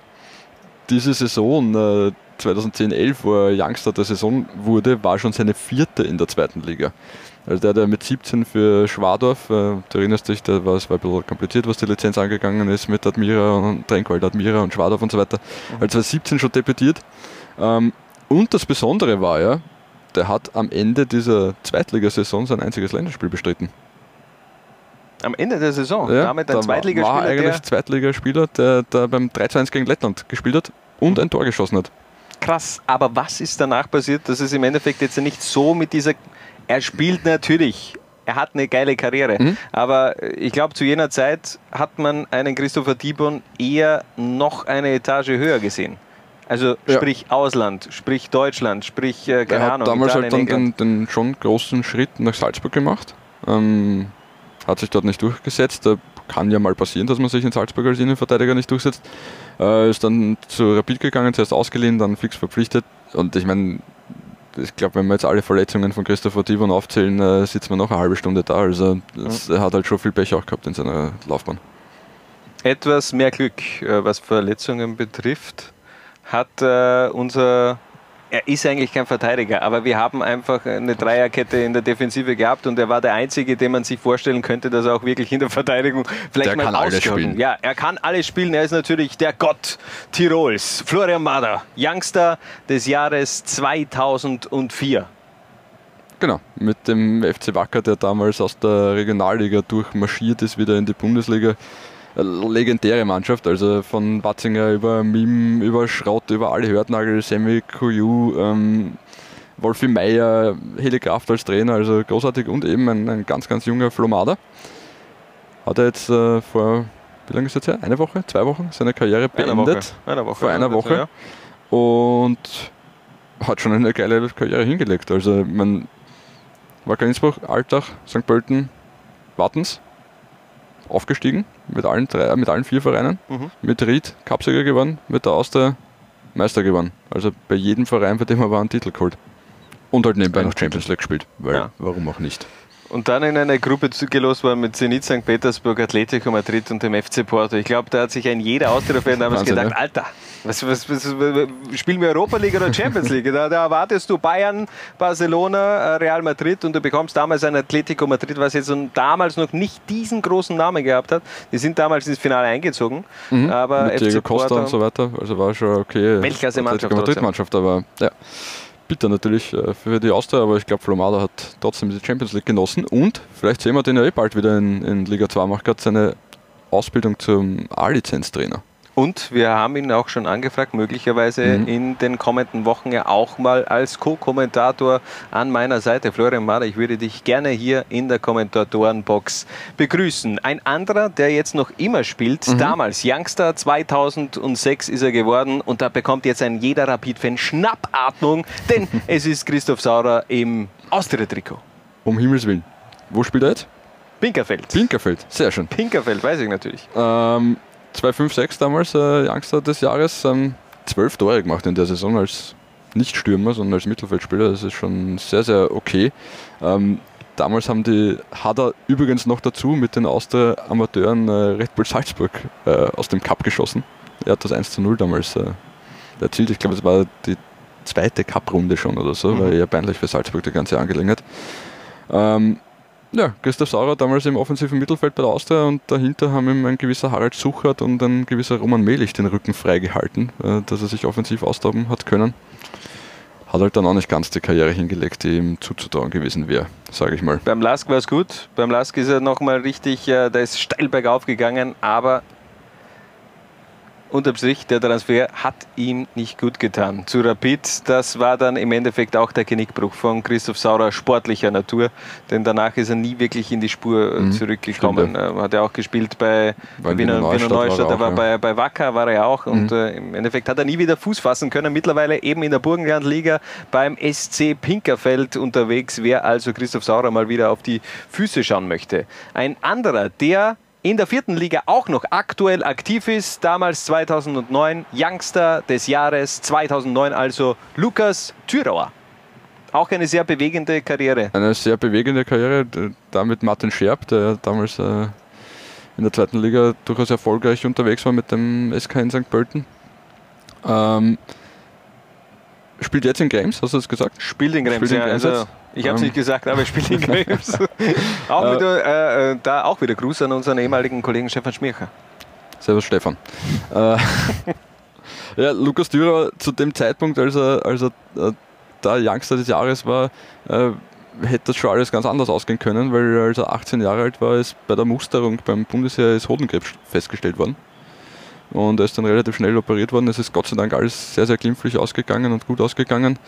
diese Saison äh, 2010-11, wo er Youngster der Saison wurde, war schon seine vierte in der zweiten Liga. Also der, der mit 17 für Schwadorf, äh, du erinnerst dich, da war es war ein bisschen kompliziert, was die Lizenz angegangen ist mit Admira und Trenkwald Admira und Schwadorf und so weiter. Also 2017 schon debütiert. Ähm, und das Besondere war ja, der hat am Ende dieser Zweitligasaison sein einziges Länderspiel bestritten. Am Ende der Saison, Ja, damit da ein war- Zweitligaspieler, war eigentlich der Zweitligaspieler, der, der beim 3-2-1 gegen Lettland gespielt hat und ein Tor geschossen hat. krass. Aber was ist danach passiert? Das ist im Endeffekt jetzt nicht so mit dieser. Er spielt natürlich. Er hat eine geile Karriere. Mhm. Aber ich glaube, zu jener Zeit hat man einen Christopher Dibon eher noch eine Etage höher gesehen. Also Ja. sprich Ausland, sprich Deutschland, sprich, äh, keine er hat Ahnung, damals Italien, halt dann den, den schon großen Schritt nach Salzburg gemacht. Ähm, hat sich dort nicht durchgesetzt. Da kann ja mal passieren, dass man sich in Salzburg als Innenverteidiger nicht durchsetzt. Äh, ist dann zu Rapid gegangen, zuerst ausgeliehen, dann fix verpflichtet. Und ich meine, ich glaube, wenn wir jetzt alle Verletzungen von Christopher Divon aufzählen, äh, sitzen wir noch eine halbe Stunde da. Also das, er hat halt schon viel Pech auch gehabt in seiner Laufbahn. Etwas mehr Glück, äh, was Verletzungen betrifft, hat äh, unser. Er ist eigentlich kein Verteidiger, aber wir haben einfach eine Dreierkette in der Defensive gehabt und er war der Einzige, den man sich vorstellen könnte, dass er auch wirklich in der Verteidigung vielleicht Der mal kann alles spielen. Ja, er kann alles spielen. Er ist natürlich der Gott Tirols. Florian Mader, Youngster des Jahres 2004. Genau, mit dem FC Wacker, der damals aus der Regionalliga durchmarschiert ist, wieder in die Bundesliga. Eine legendäre Mannschaft, also von Watzinger über Mim, über Schrott, über alle Hörtnagel, Sammy Kuju, ähm, Wolfi Meier, Heli Kraft als Trainer, also großartig und eben ein, ein ganz, ganz junger Flomada. Hat er jetzt äh, vor, wie lange ist jetzt her? Eine Woche, zwei Wochen seine Karriere Eine beendet. Woche. Eine Woche, Vor einer ja, Woche. Und hat schon eine geile Karriere hingelegt. Also man Wacker Innsbruck, Altach, St. Pölten, Wattens aufgestiegen mit allen drei, mit allen vier Vereinen. Mhm. Mit Ried Cupsieger gewonnen, mit der Austria Meister gewonnen. Also bei jedem Verein, bei dem er war, einen Titel geholt. Und halt nebenbei noch Champions League gespielt. Weil, Ja. warum auch nicht? Und dann in eine Gruppe zugelost worden mit Zenit St. Petersburg, Atletico Madrid und dem FC Porto. Ich glaube, da hat sich ein jeder Austria-Fan damals Wahnsinn, gedacht, ja. Alter, was, was, was, spielen wir Europa League oder Champions League? Da, da erwartest du Bayern, Barcelona, äh, Real Madrid und du bekommst damals ein Atletico Madrid, was jetzt damals noch nicht diesen großen Namen gehabt hat. Die sind damals ins Finale eingezogen. Mhm. Aber mit FC Diego Costa und so weiter. Also war schon okay. Weltklasse-Mannschaft Atletico Madrid-Mannschaft, aber ja. Bitter natürlich äh, für die Austria, aber ich glaube, Flomada hat trotzdem die Champions League genossen und vielleicht sehen wir den ja eh bald wieder in, in Liga 2. Macht gerade seine Ausbildung zum A-Lizenz-Trainer. Und wir haben ihn auch schon angefragt, möglicherweise Mhm. in den kommenden Wochen ja auch mal als Co-Kommentator an meiner Seite. Florian Mader, ich würde dich gerne hier in der Kommentatorenbox begrüßen. Ein anderer, der jetzt noch immer spielt, Mhm. damals Youngster 2006 ist er geworden und da bekommt jetzt ein jeder Rapid-Fan Schnappatmung, denn es ist Christoph Saurer im Austria-Trikot. Um Himmels Willen. Wo spielt er jetzt? Pinkerfeld. Pinkerfeld, sehr schön. Pinkerfeld, weiß ich natürlich. Ähm, 256 damals, äh, Youngster des Jahres, ähm, zwölf Tore gemacht in der Saison als nicht Stürmer, sondern als Mittelfeldspieler. Das ist schon sehr, sehr okay. Ähm, damals haben die, hat er übrigens noch dazu mit den Austria-Amateuren äh, Red Bull Salzburg äh, aus dem Cup geschossen. Er hat das 1 zu 0 damals äh, erzielt. Ich glaube, es war die zweite Cup-Runde schon oder so, Mhm. war eher peinlich für Salzburg die ganze Angelegenheit. Ähm, ja, Christoph Saurer damals im offensiven Mittelfeld bei der Austria und dahinter haben ihm ein gewisser Harald Suchert und ein gewisser Roman Melich den Rücken freigehalten, äh, dass er sich offensiv austoben hat können. Hat halt dann auch nicht ganz die Karriere hingelegt, die ihm zuzutrauen gewesen wäre, sage ich mal. Beim Lask war es gut. Beim Lask ist er nochmal richtig, äh, da ist steil bergauf gegangen, aber unterm Strich, der Transfer hat ihm nicht gut getan. Zu Rapid, das war dann im Endeffekt auch der Genickbruch von Christoph Saurer sportlicher Natur, denn danach ist er nie wirklich in die Spur äh, Mhm, zurückgekommen. stimmt, Äh, Hat er auch gespielt bei Bei Wiener, Wiener Neustadt war er Neustadt, auch, war ja. bei, bei Wacker war er ja auch und Mhm. äh, im Endeffekt hat er nie wieder Fuß fassen können. Mittlerweile eben in der Burgenlandliga beim SC Pinkerfeld unterwegs, wer also Christoph Saurer mal wieder auf die Füße schauen möchte. Ein anderer, der in der vierten Liga auch noch aktuell aktiv ist, damals 2009, Youngster des Jahres 2009, also Lukas Thürauer. Auch eine sehr bewegende Karriere. Eine sehr bewegende Karriere, d- da mit Martin Scherb, der damals äh, in der zweiten Liga durchaus erfolgreich unterwegs war mit dem SK in St. Pölten. Ähm, spielt jetzt in Games, hast du das gesagt? Spielt in Krems, Spielt in ja. Krems Also? Ich habe es Ähm, nicht gesagt, aber er spielt in Krems. auch Äh, wieder, äh, äh, da auch wieder Gruß an unseren ehemaligen Kollegen Stefan Schmircher. Servus Stefan. Äh, ja, Lukas Dürer zu dem Zeitpunkt, als er, als er äh, da Youngster des Jahres war, äh, hätte das schon alles ganz anders ausgehen können, weil als er 18 Jahre alt war, ist bei der Musterung beim Bundesheer ist Hodenkrebs festgestellt worden. Und er ist dann relativ schnell operiert worden. Es ist Gott sei Dank alles sehr, sehr glimpflich ausgegangen und gut ausgegangen.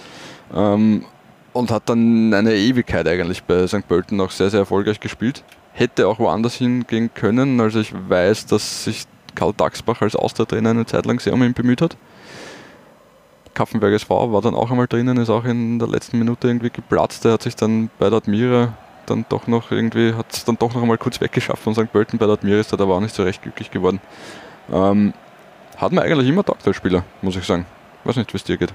Ähm, und hat dann eine Ewigkeit eigentlich bei St. Pölten auch sehr, sehr erfolgreich gespielt. Hätte auch woanders hingehen können. Also ich weiß, dass sich Karl Dachsbach als Austertrainer eine Zeit lang sehr um ihn bemüht hat. Kaffenberg SV war dann auch einmal drinnen, ist auch in der letzten Minute irgendwie geplatzt. Er hat sich dann bei der Admira dann doch noch irgendwie, hat es dann doch noch einmal kurz weggeschafft von St. Pölten. Bei der Admira ist er aber auch nicht so recht glücklich geworden. Ähm, hat mir eigentlich immer taugt als Spieler, muss ich sagen. Weiß nicht, wie es dir geht.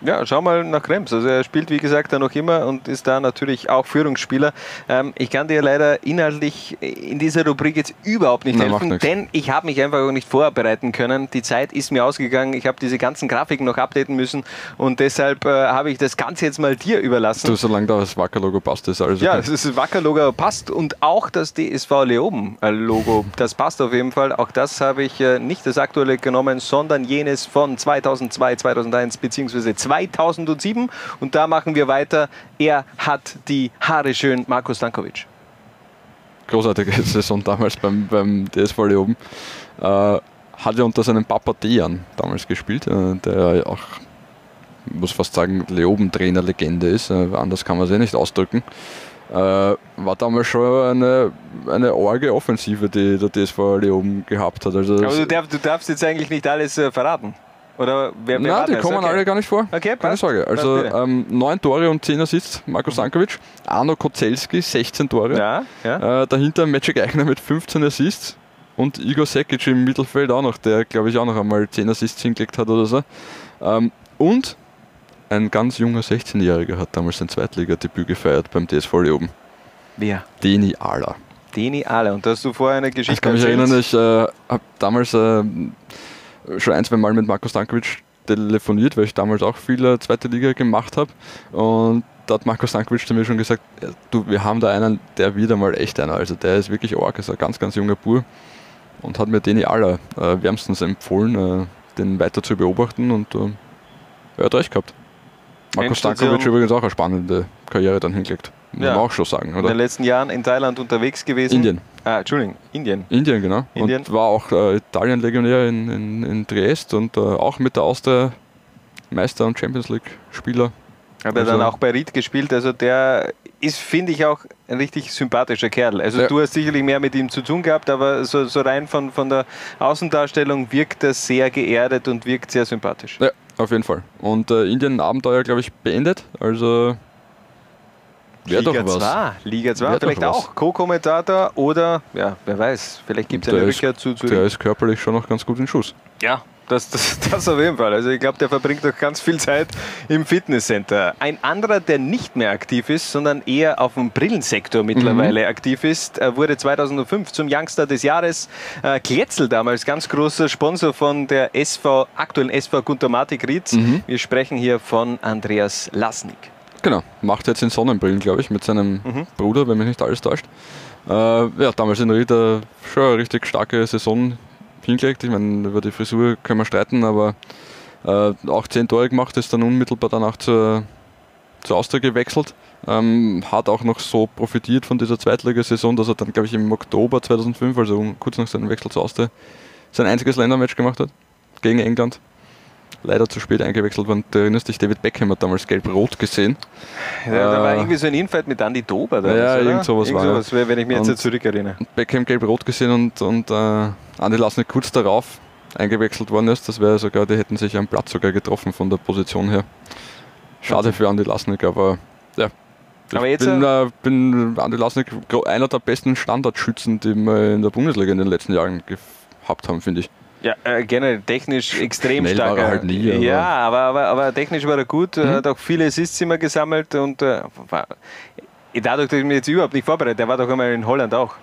Ja, schau mal nach Krems. Also er spielt, wie gesagt, da noch immer und ist da natürlich auch Führungsspieler. Ähm, ich kann dir leider inhaltlich in dieser Rubrik jetzt überhaupt nicht Nein, helfen, denn ich habe mich einfach auch nicht vorbereiten können. Die Zeit ist mir ausgegangen. Ich habe diese ganzen Grafiken noch updaten müssen und deshalb äh, habe ich das Ganze jetzt mal dir überlassen. Du, solange da das Wacker-Logo passt, ist alles Ja, okay. das ist Wacker-Logo passt und auch das DSV Leoben-Logo, das passt auf jeden Fall. Auch das habe ich äh, nicht das aktuelle genommen, sondern jenes von 2002, 2001 bzw. 2007. Und da machen wir weiter. Er hat die Haare schön, Marco Stankovic. Großartige Saison damals beim, beim DSV Leoben. Äh, hat ja unter seinem Papa Dejan damals gespielt, äh, der ja auch, ich muss fast sagen, Leoben-Trainer-Legende ist. Äh, anders kann man es eh nicht ausdrücken. Äh, war damals schon eine, eine orge Offensive, die der DSV Leoben gehabt hat. Also Aber du darfst, du darfst jetzt eigentlich nicht alles äh, verraten. Oder wer, wer Nein, die kommen Okay. alle gar nicht vor. Okay, Keine. Sorge. Also ähm, neun Tore und zehn Assists, Marco Stankovic. Arno Kozelski, 16 Tore. Ja, ja. Äh, dahinter Magic Eichner mit 15 Assists. Und Igor Sekic im Mittelfeld auch noch, der glaube ich auch noch einmal 10 Assists hingelegt hat oder so. Ähm, und ein ganz junger 16-Jähriger hat damals sein Zweitligadebüt gefeiert beim DSV Leoben. Wer? Deni Ala. Deni Alle. Und da hast du vorher eine Geschichte Ich kann mich erzählt. erinnern, ich äh, habe damals äh, schon ein, zwei Mal mit Marco Stankovic telefoniert, weil ich damals auch viel äh, zweite Liga gemacht habe. Und da hat Marco Stankovic zu mir schon gesagt, ja, du, wir haben da einen, der wird einmal echt einer. Also der ist wirklich arg, ist ein ganz, ganz junger Bur. Und hat mir Deni Aller äh, wärmstens empfohlen, äh, den weiter zu beobachten und äh, er hat recht gehabt. Endstation- Stankovic übrigens auch eine spannende Karriere dann hingelegt. Muss Ja. man auch schon sagen, in oder? den letzten Jahren in Thailand unterwegs gewesen. Indien. Ah, Entschuldigung, Indien. Indien, genau. Indien. Und war auch äh, Italien-Legionär in, in, in Triest und äh, auch mit der Austria Meister und Champions League-Spieler. Hat er Also- dann auch bei Ried gespielt. Also der ist, finde ich, auch ein richtig sympathischer Kerl. Also Ja. du hast sicherlich mehr mit ihm zu tun gehabt, aber so, so rein von, von der Außendarstellung wirkt er sehr geerdet und wirkt sehr sympathisch. Ja, auf jeden Fall. Und äh, Indien-Abenteuer, glaube ich, beendet. Also doch Liga was. 2, Liga 2, Wär doch vielleicht auch Co-Kommentator oder, ja, wer weiß, vielleicht gibt es eine ist- Rückkehr zu, zu Der ist körperlich schon noch ganz gut in Schuss. Ja, das, das, das auf jeden Fall. Also ich glaube, der verbringt doch ganz viel Zeit im Fitnesscenter. Ein anderer, der nicht mehr aktiv ist, sondern eher auf dem Brillensektor mittlerweile Mhm. aktiv ist, wurde 2005 zum Youngster des Jahres. Äh, Kletzel damals, ganz großer Sponsor von der SV, aktuellen SV Guntermatik Ried. Mhm. Wir sprechen hier von Andreas Lasnik. Genau, macht jetzt in Sonnenbrillen, glaube ich, mit seinem Mhm. Bruder, wenn mich nicht alles täuscht. Äh, ja, damals in Ried äh, schon eine richtig starke Saison hingelegt. Ich meine, über die Frisur können wir streiten, aber äh, auch zehn Tore gemacht, ist dann unmittelbar danach zur, zur Austria gewechselt. Ähm, hat auch noch so profitiert von dieser Zweitligasaison, dass er dann, glaube ich, im Oktober 2005, also kurz nach seinem Wechsel zur Austria, sein einziges Ländermatch gemacht hat gegen England. Leider zu spät eingewechselt worden. Du erinnerst dich, David Beckham hat damals gelb-rot gesehen. Da, da war Äh, irgendwie so ein Infight mit Andy Dober. Da ja, oder? irgend sowas war. sowas, wenn ich mich jetzt Und zurückerinnere. Beckham gelb-rot gesehen und, und äh, Andi Lassner kurz darauf eingewechselt worden ist. Das wäre sogar, die hätten sich am Platz sogar getroffen von der Position her. Schade für Andi Lasnik, aber ja. Ich Aber jetzt, bin, äh, bin Andi Lasnik einer der besten Standardschützen, die wir in der Bundesliga in den letzten Jahren gehabt haben, finde ich. Ja, äh, generell technisch extrem Schnell war stark. er halt nie, aber- ja, aber, aber, aber technisch war er gut, Mhm. er hat auch viele Assists immer gesammelt und äh, war, dadurch, dass ich mich jetzt überhaupt nicht vorbereitet, der war doch einmal in Holland auch.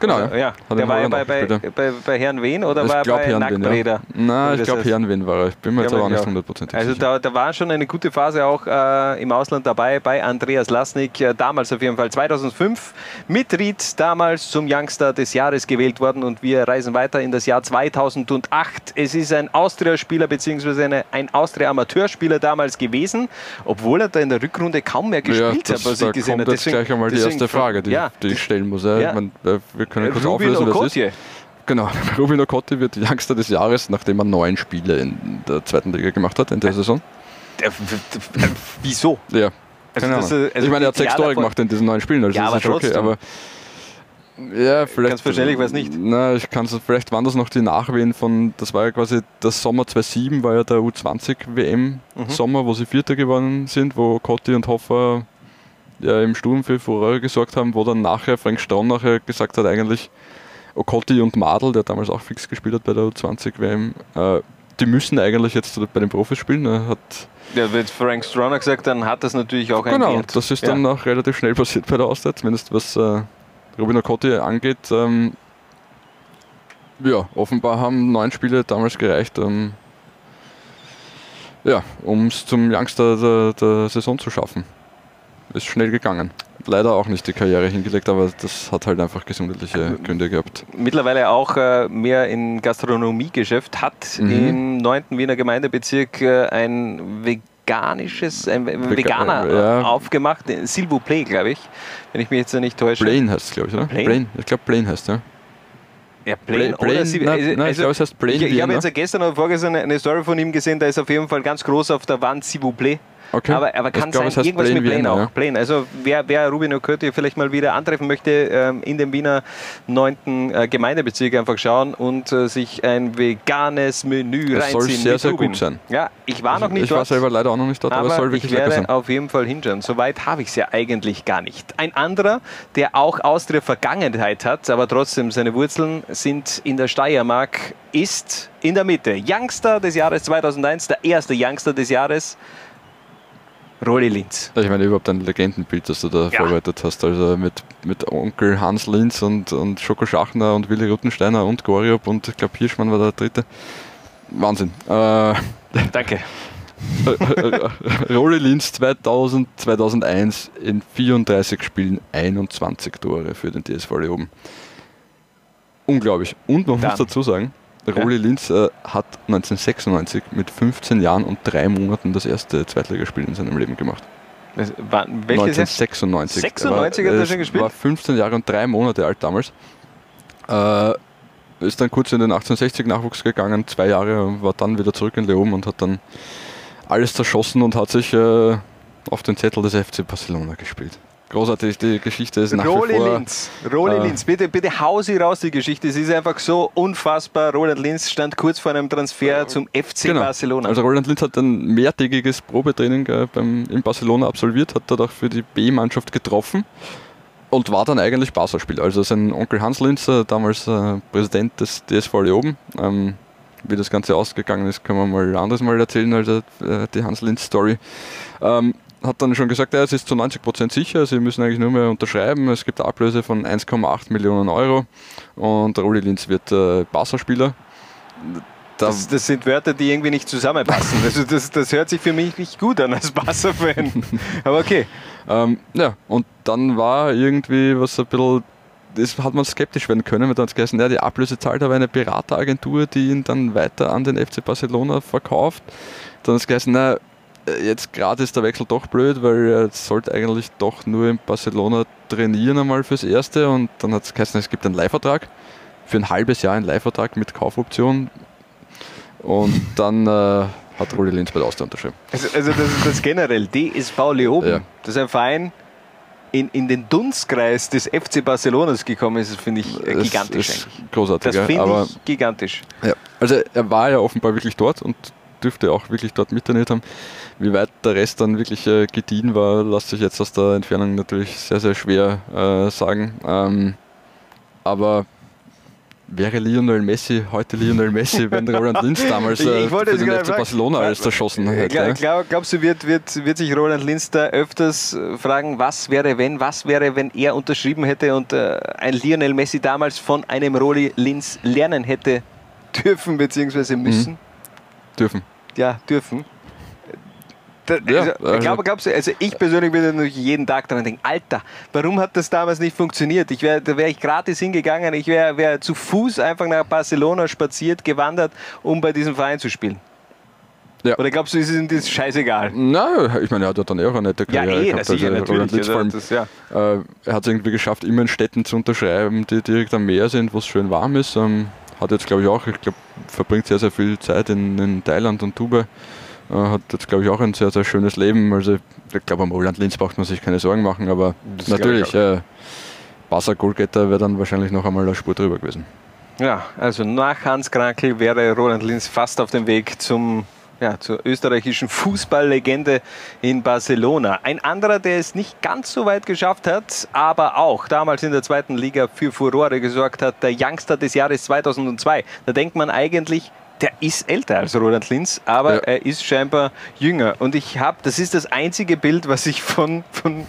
Genau, Also, ja. Hat Der war ja bei, bei, bei, bei Herrn Wen oder war er bei Herrenwen, Nacktbreder? Ja. Nein, ich das glaube heißt. Herrenwen war er. Ich bin mir jetzt aber auch nicht ich hundertprozentig Also sicher. da, da war schon eine gute Phase auch äh, im Ausland dabei bei Andreas Lasnik, äh, damals auf jeden Fall 2005 mit Ried damals zum Youngster des Jahres gewählt worden und wir reisen weiter in das Jahr 2008. Es ist ein Austria-Spieler bzw. eine- ein Austria-Amateurspieler damals gewesen, obwohl er da in der Rückrunde kaum mehr gespielt ja, hat, was da ich gesehen kommt habe. jetzt gleich einmal die erste Frage, die, ja, die ich stellen muss. Ja. Ja. Ich mein, äh, wir können kurz Rubin auflösen, Okotje. ist. Genau, Rubin Okotti wird Youngster des Jahres, nachdem er neun Spiele in der zweiten Liga gemacht hat in der Saison. Der- Wieso? Ja, Also das, äh, also ich meine, er hat sechs Tore gemacht in diesen neun Spielen, also Ja, das aber ist schon okay. Aber ja, vielleicht. Ganz wahrscheinlich weiß nicht. Na, ich kann es vielleicht waren das noch die Nachwehen von, das war ja quasi das Sommer 2007, war ja der U20 WM Mhm. Sommer, wo sie Vierter geworden sind, wo Kotti und Hoffer ja im Sturm für Furore gesorgt haben, wo dann nachher Frank Stronnacher gesagt hat, eigentlich Okotti und Madl, der damals auch fix gespielt hat bei der U20 WM, äh, die müssen eigentlich jetzt bei den Profis spielen. Er hat Ja, wird Frank Stroner gesagt, dann hat das natürlich auch einen Genau, Wert. das ist Ja. dann auch relativ schnell passiert bei der Auszeit, zumindest was äh, Rubin Okotti angeht. Ähm, ja, offenbar haben neun Spiele damals gereicht, ähm, ja, um es zum Youngster der, der Saison zu schaffen. Ist schnell gegangen. Leider auch nicht die Karriere hingelegt, aber das hat halt einfach gesundheitliche Gründe gehabt. Mittlerweile auch äh, mehr im Gastronomiegeschäft, hat Mhm. im 9. Wiener Gemeindebezirk äh, ein veganisches, ein Vega- Veganer ja. aufgemacht, S'il vous plaît, glaube ich, wenn ich mich jetzt nicht täusche. Blaine heißt es, glaube ich, oder? Blaine? Blaine. Ich glaube, Blaine heißt ja. Ja, Plain Plain, oder Sie, nein, also, nein, ich glaube, es heißt Plain Ich, ich habe jetzt gestern oder vorgestern eine Story von ihm gesehen, da ist auf jeden Fall ganz groß auf der Wand S'il vous plaît. Okay. Aber, aber Ich kann glaube, sein, irgendwas Plain mit Vienna, auch. ja. Plain. Also wer, wer Rubin O'Curdy vielleicht mal wieder antreffen möchte, ähm, in dem Wiener 9. Äh, Gemeindebezirk einfach schauen und äh, sich ein veganes Menü soll reinziehen. sehr, mit sehr Rubin. gut sein. Ja, ich war noch nicht ich dort. war selber leider auch noch nicht dort, aber, es soll wirklich ich lecker werde sein. auf jeden Fall hinschauen. Soweit habe ich es ja eigentlich gar nicht. Ein anderer, der auch Austria Vergangenheit hat, aber trotzdem seine Wurzeln sind in der Steiermark, ist in der Mitte. Youngster des Jahres 2001, der erste Youngster des Jahres, Rolli Linz. Ich meine, überhaupt ein Legendenbild, das du da vorbereitet hast. Also mit, mit Onkel Hans Linz und, und Schoko Schachner und Willi Ruttensteiner und Goriop und ich glaube Hirschmann war der dritte. Wahnsinn. Äh, Danke. Rolli Linz 2000, 2001 in 34 Spielen 21 Tore für den TSV Leoben. Unglaublich. Und man Dann. muss dazu sagen, Rolli Linz äh, hat 1996 mit 15 Jahren und drei Monaten das erste Zweitligaspiel in seinem Leben gemacht. Das war, welches Jahr? 1996. 96 hat er schon gespielt? war 15 Jahre und drei Monate alt damals. Äh, ist dann kurz in den 1860 Nachwuchs gegangen, zwei Jahre, und war dann wieder zurück in Leoben und hat dann alles zerschossen und hat sich äh, auf den Zettel des FC Barcelona gespielt. Großartig, die Geschichte ist nach Rolli wie vor... Linz, Rolli äh, Linz, bitte, bitte hau sie raus, die Geschichte. Es ist einfach so unfassbar. Roland Linz stand kurz vor einem Transfer zum FC Genau. Barcelona. Also Roland Linz hat ein mehrtägiges Probetraining äh, beim, in Barcelona absolviert, hat dort auch für die B-Mannschaft getroffen und war dann eigentlich Barca-Spieler. Also sein Onkel Hans Linz, äh, damals äh, Präsident des DSV Leoben, ähm, wie das Ganze ausgegangen ist, kann man mal ein anderes Mal erzählen, also äh, die Hans Linz-Story. Ähm, hat dann schon gesagt, ja, es ist zu 90% sicher, sie müssen eigentlich nur mehr unterschreiben. Es gibt Ablöse von 1,8 Millionen Euro und Rolli Linz wird äh, Barca-Spieler. Da- Das, das sind Wörter, die irgendwie nicht zusammenpassen. Also das, das hört sich für mich nicht gut an als Barca-Fan. Aber okay. Ähm, ja, und dann war irgendwie was ein bisschen, das hat man skeptisch werden können, weil dann hat es geheißen, ja, die Ablöse zahlt aber eine Berateragentur, die ihn dann weiter an den FC Barcelona verkauft. Dann hat es geheißen, na, jetzt gerade ist der Wechsel doch blöd, weil er sollte eigentlich doch nur in Barcelona trainieren einmal fürs Erste und dann hat es geheißen, es gibt einen Leihvertrag, für ein halbes Jahr einen Leihvertrag mit Kaufoption und dann äh, hat Rudi Linz bei der Austria unterschrieben. Also, also das, das generell, DSV Leoben, Ja. das ist ein Verein, in, in den Dunstkreis des FC Barcelonas gekommen ist, finde ich äh, gigantisch ist eigentlich. großartig, Das finde ich gigantisch. Ja, also er war ja offenbar wirklich dort und dürfte auch wirklich dort mittrainiert haben. Wie weit der Rest dann wirklich äh, gediehen war, lässt sich jetzt aus der Entfernung natürlich sehr, sehr schwer äh, sagen. Ähm, aber wäre Lionel Messi heute Lionel Messi, wenn Roland Linz damals Ich- äh, ich wollte für jetzt den FC Barcelona alles zerschossen hätte? Glaub, glaub, glaubst du, wird, wird, wird sich Roland Linz da öfters äh, fragen, was wäre, wenn, was wäre, wenn er unterschrieben hätte und äh, ein Lionel Messi damals von einem Roli Linz lernen hätte dürfen bzw. müssen? Dürfen. Ja, dürfen. Da, Ja, also, also- ich glaube, glaubst du, also ich persönlich würde natürlich jeden Tag daran denken, Alter, warum hat das damals nicht funktioniert? Ich wär, da wäre ich gratis hingegangen, ich wäre wär zu Fuß einfach nach Barcelona spaziert, gewandert, um bei diesem Verein zu spielen. Ja. Oder glaubst du, ist ihm das scheißegal? Na, ich meine, er hat ja dann eh auch eine nette Ja, Karriere eh, gehabt. also natürlich, allem, also das, ja. äh, er hat es irgendwie geschafft, immer in Städten zu unterschreiben, die direkt am Meer sind, wo es schön warm ist. Ähm, hat jetzt, glaube ich, auch, ich glaube, verbringt sehr, sehr viel Zeit in, in Thailand und Dubai. Äh, hat jetzt, glaube ich, auch ein sehr, sehr schönes Leben. Also, ich glaube, am Roland Linz braucht man sich keine Sorgen machen, aber Das natürlich, ich äh, Barca Goalgetter wäre dann wahrscheinlich noch einmal eine Spur drüber gewesen. Ja, also nach Hans Krankel wäre Roland Linz fast auf dem Weg zum, ja, zur österreichischen Fußballlegende in Barcelona. Ein anderer, der es nicht ganz so weit geschafft hat, aber auch damals in der zweiten Liga für Furore gesorgt hat, der Youngster des Jahres 2002. Da denkt man eigentlich, der ist älter als Roland Linz, aber er ist scheinbar jünger. Und ich habe, das ist das einzige Bild, was ich von, von,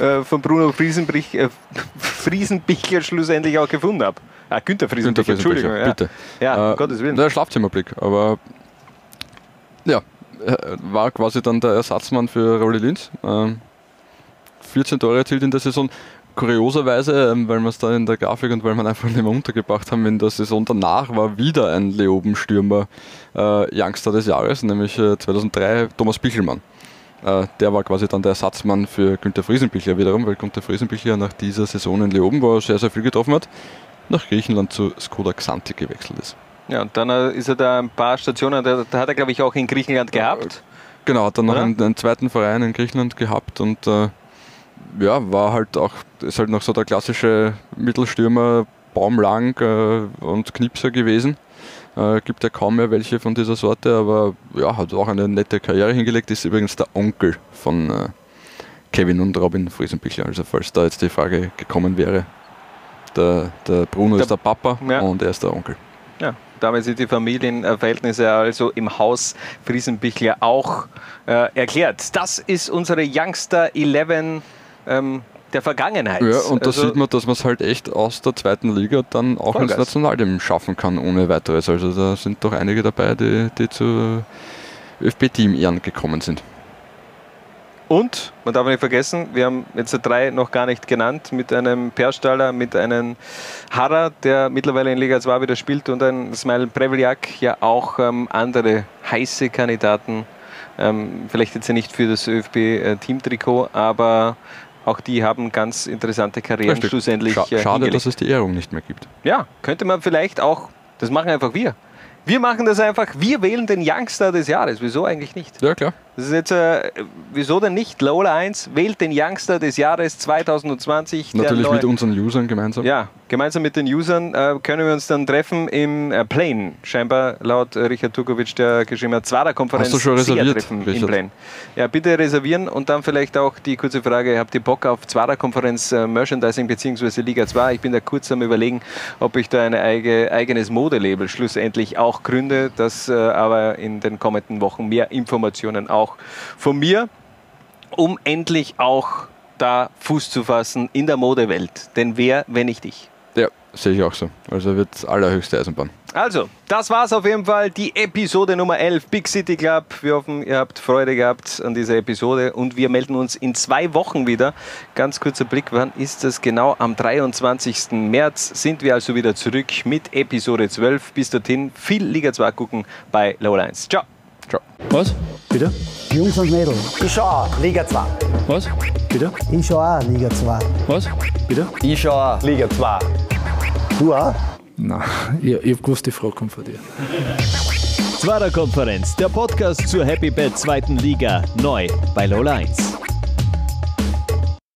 äh, von Bruno Friesenbrich, äh, Friesenbichler schlussendlich auch gefunden habe. Ah, Günther Friesenbichler, Entschuldigung. Ja. bitte. Ja, um Äh, Gottes Willen. Der Schlafzimmerblick, aber ja, äh, war quasi dann der Ersatzmann für Rolli Linz. Ähm, 14 Tore erzielt in der Saison. Kurioserweise, ähm, weil wir es da in der Grafik und weil wir einfach nicht mehr untergebracht haben, in der Saison danach war wieder ein Leoben-Stürmer äh, Youngster des Jahres, nämlich äh, 2003 Thomas Bichelmann. Äh, der war quasi dann der Ersatzmann für Günter Friesenbichler wiederum, weil Günter Friesenbichler nach dieser Saison in Leoben, wo er sehr, sehr viel getroffen hat, nach Griechenland zu Skoda Xanthi gewechselt ist. Ja, und dann äh, ist er da ein paar Stationen, da, hat er glaube ich auch in Griechenland gehabt. Genau, hat dann noch einen, einen zweiten Verein in Griechenland gehabt und äh, ja, war halt auch, ist halt noch so der klassische Mittelstürmer, baumlang äh, und Knipser gewesen. Äh, gibt ja kaum mehr welche von dieser Sorte, aber ja, hat auch eine nette Karriere hingelegt. Ist übrigens der Onkel von äh, Kevin und Robin Friesenbichler. Also falls da jetzt die Frage gekommen wäre. Der, der Bruno Der- ist der Papa Ja. und er ist der Onkel. Ja, damit sind die Familienverhältnisse also im Haus Friesenbichler auch äh, erklärt. Das ist unsere Youngster 11 ähm, der Vergangenheit. Ja, und da Also- sieht man, dass man es halt echt aus der zweiten Liga dann auch ins. Nationalteam schaffen kann, ohne weiteres. Also da sind doch einige dabei, die, die zu ÖFB-Team Ehren gekommen sind. Und, man darf nicht vergessen, wir haben jetzt drei noch gar nicht genannt, mit einem Perstaller, mit einem Harrer, der mittlerweile in Liga 2 wieder spielt und ein Smile Prevliak, ja auch ähm, andere heiße Kandidaten, ähm, vielleicht jetzt nicht für das ÖFB-Teamtrikot, aber auch die haben ganz interessante Karrieren Richtig. schlussendlich Scha äh, schade, hingelegt. dass es die Ehrung nicht mehr gibt. Ja, könnte man vielleicht auch, das machen einfach wir. Wir machen das einfach, wir wählen den Youngster des Jahres. Wieso eigentlich nicht? Ja, klar. Das ist jetzt, äh, wieso denn nicht? Lola 1 wählt den Youngster des Jahres 2020. der Natürlich mit unseren Usern gemeinsam. Ja, gemeinsam mit den Usern äh, können wir uns dann treffen im äh, Plane. Scheinbar laut äh, Richard Tukovic, der geschrieben hat, Zwarer-Konferenz. Hast du schon reserviert, treffen im? Plane. Ja, bitte reservieren und dann vielleicht auch die kurze Frage, habt ihr Bock auf Zwarer-Konferenz äh, Merchandising bzw. Liga 2? Ich bin da kurz am überlegen, ob ich da ein eige, eigenes Modelabel schlussendlich auch gründe. Das äh, aber in den kommenden Wochen mehr Informationen auch von mir, um endlich auch da Fuß zu fassen in der Modewelt. Denn wer, wenn nicht ich? Ja, sehe ich auch so. Also wird allerhöchste Eisenbahn. Also, das war's auf jeden Fall, die Episode Nummer 11, Big City Club. Wir hoffen, ihr habt Freude gehabt an dieser Episode und wir melden uns in zwei Wochen wieder. Ganz kurzer Blick, wann ist das genau? Am 23. März sind wir also wieder zurück mit Episode 12. Bis dorthin viel Liga 2 gucken bei Low Lines. Ciao. Ciao. Was? Bitte? Jungs und Mädels. Ich schau auch Liga 2. Was? Bitte? Ich schau auch Liga 2. Was? Bitte? Ich schaue auch Liga 2. Du auch? Nein, ich, ich hab gewusst, die Frage kommt von dir. Zwarer Konferenz, der Podcast zur Happy Bad zweiten Liga, neu bei Lola 1.